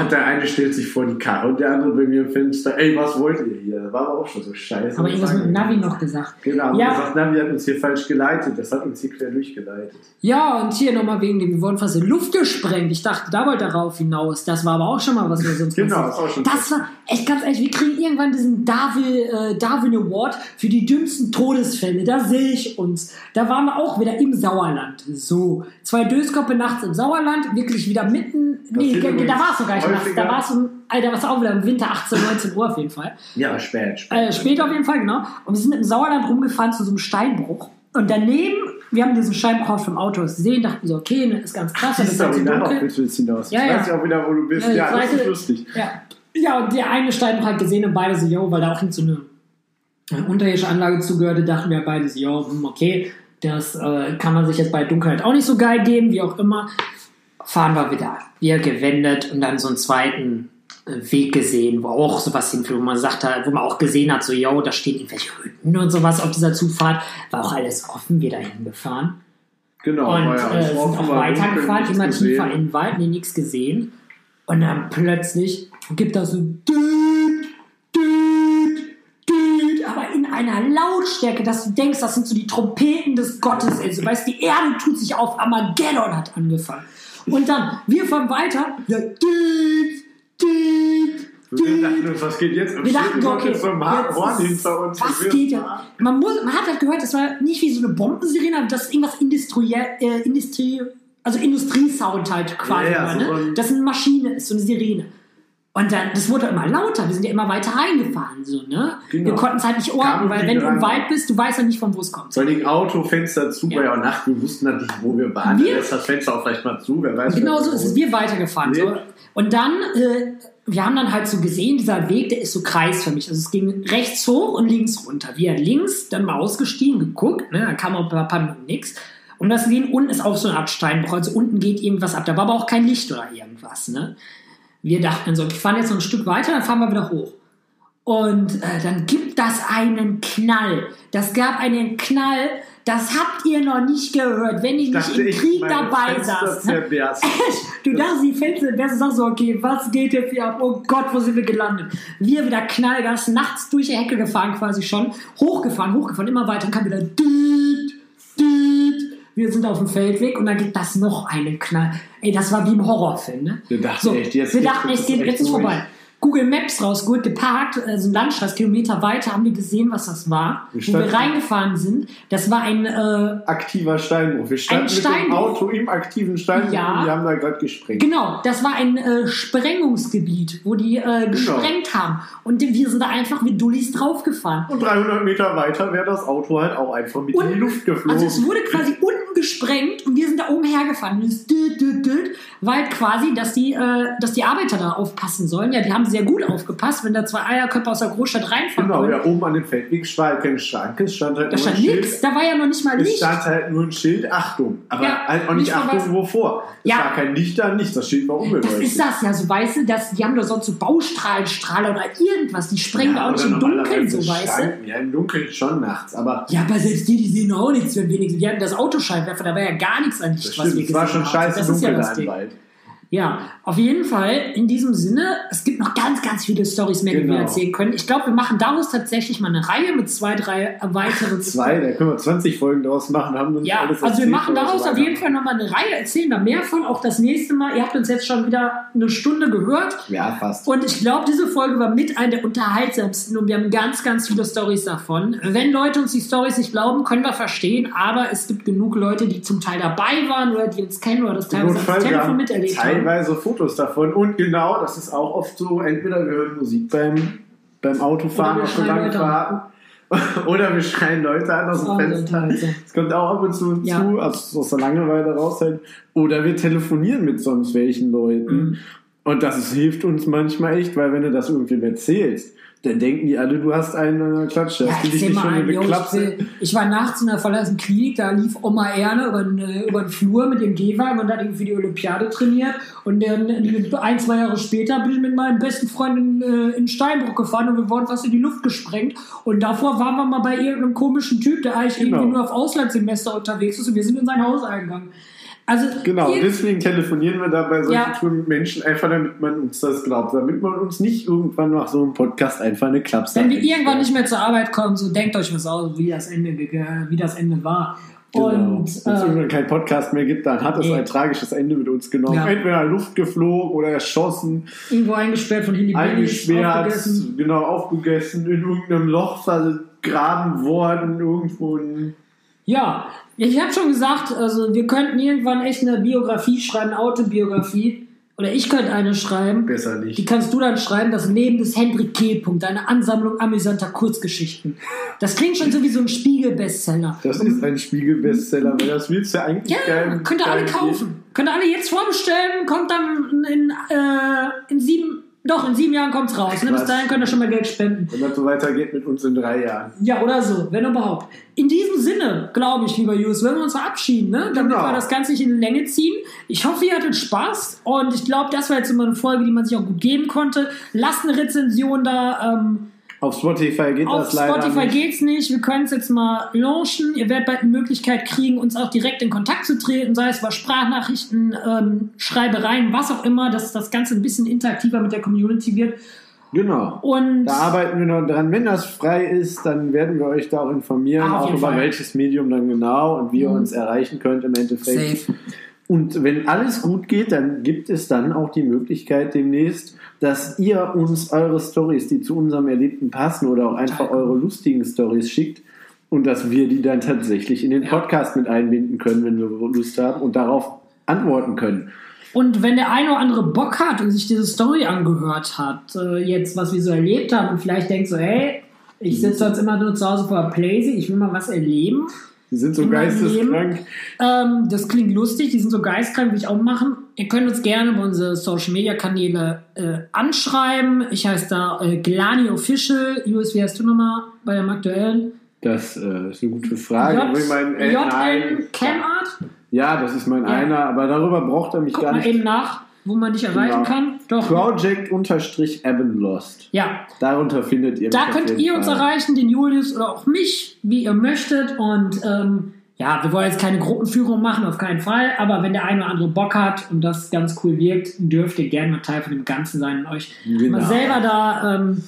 Und der eine stellt sich vor die Karre und der andere bei mir im Fenster, ey, was wollt ihr hier? Das war aber auch schon so scheiße. Aber irgendwas mit Navi noch gesagt. Genau, Ja. gesagt, Navi hat uns hier falsch geleitet. Das hat uns hier quer durchgeleitet. Ja, und hier nochmal wegen dem, wir wurden fast in Luft gesprengt. Ich dachte, da wollte darauf hinaus. Das war aber auch schon mal, was wir sonst Genau, ist auch schon Das war echt ganz ehrlich, wir kriegen irgendwann diesen Darwin, äh, Darwin Award für die dümmsten Todesfälle. Da sehe ich uns. Da waren wir auch wieder im Sauerland. So, zwei Döskoppe nachts im Sauerland, wirklich wieder mitten. Nee, Passiert da war es sogar nachts. häufiger. Da war es um, Alter, was auch wieder im Winter, 18, 19 Uhr auf jeden Fall. Ja, spät. spät. Äh, später auf jeden Fall, genau. Und wir sind im Sauerland rumgefahren zu so einem Steinbruch. Und daneben, wir haben diesen Steinbruch dem Auto gesehen, dachten so, okay, ne, ist ganz krass, Das ist halt auf dunkel. willst du hinaus. Ja, ich ja. weiß ja auch wieder, wo du bist. Ja, Ja, ich das weiß, ist lustig. Ja. ja, und der eine Steinbruch hat gesehen und beide so, yo, weil da auch nicht so eine unterirdische Anlage zugehörte, dachten wir beide so, yo, hm, okay, das äh, kann man sich jetzt bei Dunkelheit auch nicht so geil geben, wie auch immer. Fahren wir wieder. Wir gewendet und dann so einen zweiten äh, Weg gesehen, wo auch sowas hinführt, wo man sagt, wo man auch gesehen hat, so, yo, da stehen irgendwelche Hütten und sowas auf dieser Zufahrt. War auch alles offen, wir dahin gefahren. Genau, Und ja äh, sind auch weitergefahren, immer tiefer in den Wald, nee, nichts gesehen. Und dann plötzlich gibt das so düt, düt, düt, aber in einer Lautstärke, dass du denkst, das sind so die Trompeten des Gottes. Also, weißt die Erde tut sich auf, Armageddon hat angefangen. Und dann, wir fahren weiter, ja, düt, düt, Wir dachten uns, was geht jetzt? Und wir dachten, okay, so jetzt Horn ist- hinter uns. was geht jetzt? Man, muss, man hat halt gehört, das war nicht wie so eine Bombensirene, aber das ist irgendwas industriell, äh, Industrie, also Industriesound halt quasi. Ja, ja, war, so ne? ein- Das ist eine Maschine, ist so eine Sirene. Und dann, das wurde immer lauter, wir sind ja immer weiter reingefahren, so, ne? Genau. Wir konnten es halt nicht orten, weil wenn du im. Wald bist, du weißt ja nicht, von wo es kommt. Vor allem Auto, Fenster zu, Ja. war ja auch Nacht, wir wussten halt nicht, wo wir waren. Wir- Wir lässt das Fenster auch vielleicht mal zu, wer weiß. Genau so ist es. Wir weitergefahren. Nee. So. Und dann, äh, wir haben dann halt so gesehen, dieser Weg, der ist so kreisförmig. Also es ging rechts hoch und links runter. Wir links, dann mal ausgestiegen, geguckt, ne? dann kam auch ein paar Minuten nichts. Und das sehen, unten ist auch so eine Art Steinbruch. Also unten geht irgendwas ab. Da war aber auch kein Licht oder irgendwas. Ne? Wir dachten so, wir fahren jetzt noch ein Stück weiter, dann fahren wir wieder hoch. Und äh, dann gibt das einen Knall. Das gab einen Knall, das habt ihr noch nicht gehört, wenn ihr nicht im ich Krieg dabei zerberst. *laughs* Du dachtest, die Fenster, ist auch so, okay, was geht jetzt hier ab? Oh Gott, wo sind wir gelandet? Wir wieder Knallgas, nachts durch die Hecke gefahren quasi schon, hochgefahren, hochgefahren, immer weiter, und kam wieder düt, düt. Wir sind auf dem Feldweg und dann gibt das noch einen Knall. Ey, das war wie im Horrorfilm, ne? Wir dachten so, echt, jetzt wir dachten ist jetzt echt ist vorbei. Google Maps rausgeholt, geparkt, also ein Landstraß, Kilometer weiter, haben wir gesehen, was das war. Wir wo wir reingefahren sind. Das war ein, äh, Aktiver Steinbruch. Wir standen mit dem. Auto im aktiven Steinbruch Ja. und die haben da gerade gesprengt. Genau, das war ein äh, Sprengungsgebiet, wo die äh, gesprengt haben. Und wir sind da einfach mit Dullis draufgefahren. Und 300 Meter weiter wäre das Auto halt auch einfach mit in die Luft geflogen. Also es wurde quasi unten gesprengt und wir sind da oben hergefahren. Und es düt, düt, düt, weil quasi, dass die, äh, dass die Arbeiter da aufpassen sollen. Ja, die haben sehr gut aufgepasst, wenn da zwei Eierköpfe aus der Großstadt reinfahren Genau, können. ja, oben an dem Feldweg war kein Schrank, es stand halt Da nur stand ein nichts, Schild. da war ja noch nicht mal Es Licht. stand halt nur ein Schild, Achtung. Aber Ja, halt auch nicht Achtung, was- wovor. Es Ja. war kein Licht da, nichts, das Schild war Das unbeleuchtet. ist das ja, so weißt du, dass die haben doch sonst so Baustrahlenstrahler oder irgendwas, die sprengen da auch nicht im Dunkeln, so weißt du. Ja, im Dunkeln schon nachts, aber Ja, aber selbst die, die sehen auch nichts, wenn wenigstens. Die hatten das Autoscheinwerfer, da war ja gar nichts an Licht, das was wir es war gesehen schon haben. scheiße Das ist ja dunkel das da im. Wald. Ja, auf jeden Fall, in diesem Sinne, es gibt noch ganz, ganz viele Stories mehr, die Genau. wir erzählen können. Ich glaube, wir machen daraus tatsächlich mal eine Reihe mit zwei, drei weiteren. *laughs* Zwei, da können wir 20 Folgen draus machen, haben uns Ja, alles also wir machen daraus auf jeden Fall nochmal eine Reihe, erzählen da mehr von, auch das nächste Mal. Ihr habt uns jetzt schon wieder eine Stunde gehört. Ja, fast. Und ich glaube, diese Folge war mit einer der unterhaltsamsten und wir haben ganz, ganz viele Stories davon. Wenn Leute uns die Stories nicht glauben, können wir verstehen, aber es gibt genug Leute, die zum Teil dabei waren oder die uns kennen oder das teilweise am Telefon miterlebt haben. Teilweise Fotos davon. Und genau, das ist auch oft so, entweder wir hören Musik beim, beim Autofahren Oder wir auf an. Fahrten. *laughs* Oder wir schreien Leute an aus dem Fenster. Das kommt auch ab und zu Ja. zu, also aus der Langeweile raus halt. Oder wir telefonieren mit sonst welchen Leuten. Mhm. Und das hilft uns manchmal echt, weil wenn du das irgendwem erzählst, dann denken die alle, du hast eine Klatsche. Ja, Hast du ich dich nicht schon yo, ich, war nachts in der verlassenen Klinik, da lief Oma Erne über den, äh, über den Flur mit dem Gehwagen und hat irgendwie für die Olympiade trainiert. Und dann äh, ein, zwei Jahre später bin ich mit meinem besten Freund in, äh, in Steinbruch gefahren und wir wurden fast in die Luft gesprengt. Und davor waren wir mal bei irgendeinem komischen Typ, der eigentlich Genau. irgendwie nur auf Auslandssemester unterwegs ist und wir sind in sein Haus eingegangen. Also, Genau, deswegen telefonieren wir da bei solchen Ja. Touren mit Menschen, einfach damit man uns das glaubt, damit man uns nicht irgendwann nach so einem Podcast einfach eine Klapse wenn wir irgendwann nicht mehr zur Arbeit kommen, so denkt euch was aus, wie das Ende, wie das Ende war. Genau. Und Wenn es äh, irgendwann keinen Podcast mehr gibt, dann hat es Nee. ein tragisches Ende mit uns genommen. Ja. Entweder Luft geflogen oder erschossen, irgendwo eingesperrt von Hilly eingesperrt, aufgegessen. genau aufgegessen, in irgendeinem Loch vergraben worden, irgendwo in Ja, ich habe schon gesagt, also wir könnten irgendwann echt eine Biografie schreiben, eine Autobiografie. Oder ich könnte eine schreiben. besser Die nicht. kannst du dann schreiben, das Leben des Hendrik K. Punkt, eine Ansammlung amüsanter Kurzgeschichten. Das klingt schon so wie so ein Spiegel-Bestseller. Das ist ein Spiegel-Bestseller, weil das willst du ja eigentlich Ja, könnt ihr alle kaufen. Könnt ihr alle jetzt vorbestellen, kommt dann in, äh, in sieben, doch, in sieben Jahren kommt's raus. Ne? Bis dahin könnt ihr schon mal Geld spenden. Wenn das so weitergeht mit uns in drei Jahren. Ja, oder so, wenn überhaupt. In diesem Sinne, glaube ich, lieber Jus, wenn wir uns verabschieden, ne? damit Genau. wir das Ganze nicht in die Länge ziehen. Ich hoffe, ihr hattet Spaß und ich glaube, das war jetzt immer eine Folge, die man sich auch gut geben konnte. Lasst eine Rezension da. Ähm, Auf Spotify geht auf das leider Spotify nicht. geht's nicht. Wir können es jetzt mal launchen. Ihr werdet bald eine Möglichkeit kriegen, uns auch direkt in Kontakt zu treten, sei es über Sprachnachrichten, ähm, Schreibereien, was auch immer, dass das Ganze ein bisschen interaktiver mit der Community wird. Genau. Und Da arbeiten wir noch dran. Wenn das frei ist, dann werden wir euch da auch informieren, Ah, auf auch über Fall. welches Medium dann genau und wie ihr Mhm. uns erreichen könnt im Endeffekt. safe. Und wenn alles gut geht, dann gibt es dann auch die Möglichkeit demnächst, dass ihr uns eure Stories, die zu unserem Erlebten passen oder auch einfach eure lustigen Stories schickt und dass wir die dann tatsächlich in den. Podcast mit einbinden können, wenn wir Lust haben und darauf antworten können. Und wenn der eine oder andere Bock hat und sich diese Story angehört hat, äh, jetzt was wir so erlebt haben und vielleicht denkt so, hey, ich sitze sonst immer nur zu Hause vor der Playsee, ich will mal was erleben. Die sind so geisteskrank. Ähm, das klingt lustig, die sind so geistkrank, will ich auch machen. Ihr könnt uns gerne über unsere Social Media Kanäle äh, anschreiben. Ich heiße da äh, Glani Official. US, wie heißt du nochmal bei dem aktuellen? Das äh, ist eine gute Frage. J- Ich mein, äh, JN. Camart? Ja, das ist mein Ja. einer, aber darüber braucht er mich Guck gar mal nicht. eben nach, wo man dich erreichen Genau. kann. Doch. Project-Ebenlost. Ja, Darunter findet ihr Da könnt ihr uns Fall. erreichen, den Julius oder auch mich, wie ihr möchtet. Und ähm, ja, wir wollen jetzt keine Gruppenführung machen, auf keinen Fall. Aber wenn der eine oder andere Bock hat und das ganz cool wirkt, dürft ihr gerne mal Teil von dem Ganzen sein und euch Genau. mal selber da ähm,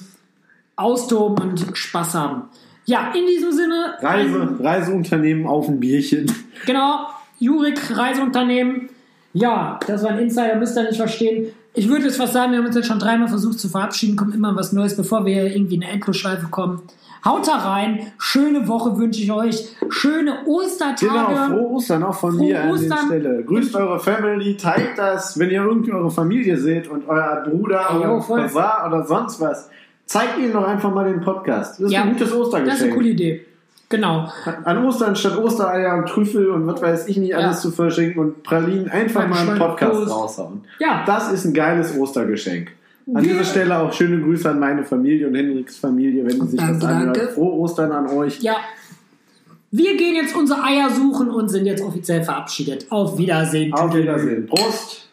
austoben und Spaß haben. Ja, in diesem Sinne. Reise, Reiseunternehmen auf ein Bierchen. Genau, Jurik, Reiseunternehmen. Ja, das war ein Insider, müsst ihr nicht verstehen. Ich würde jetzt was sagen, wir haben uns jetzt schon dreimal versucht zu verabschieden, kommt immer was Neues, bevor wir irgendwie in eine Endlosschleife kommen. Haut da rein, schöne Woche wünsche ich euch, schöne Ostertage. Genau, frohe Ostern auch von Frohe mir an Ostern. der Stelle. Grüßt eure Family, teilt das, wenn ihr irgendwie eure Familie seht und euer Bruder Ey, oder. Cousin oder sonst was. Zeigt ihnen doch einfach mal den Podcast. Das ist Ja, ein gutes Das ist eine Ostergeschenk. coole Idee. Genau. An Ostern statt Ostereier und Trüffel und was weiß ich nicht Ja. alles zu verschenken und Pralinen einfach mal einen Podcast Prost. raushauen. Ja, Das ist ein geiles Ostergeschenk. An dieser Stelle auch schöne Grüße an meine Familie und Henriks Familie, wenn sie sich Danke, das anhört. danke. Frohe Ostern an euch. ja. Wir gehen jetzt unsere Eier suchen und sind jetzt offiziell verabschiedet. Auf Wiedersehen. Auf Wiedersehen. Prost!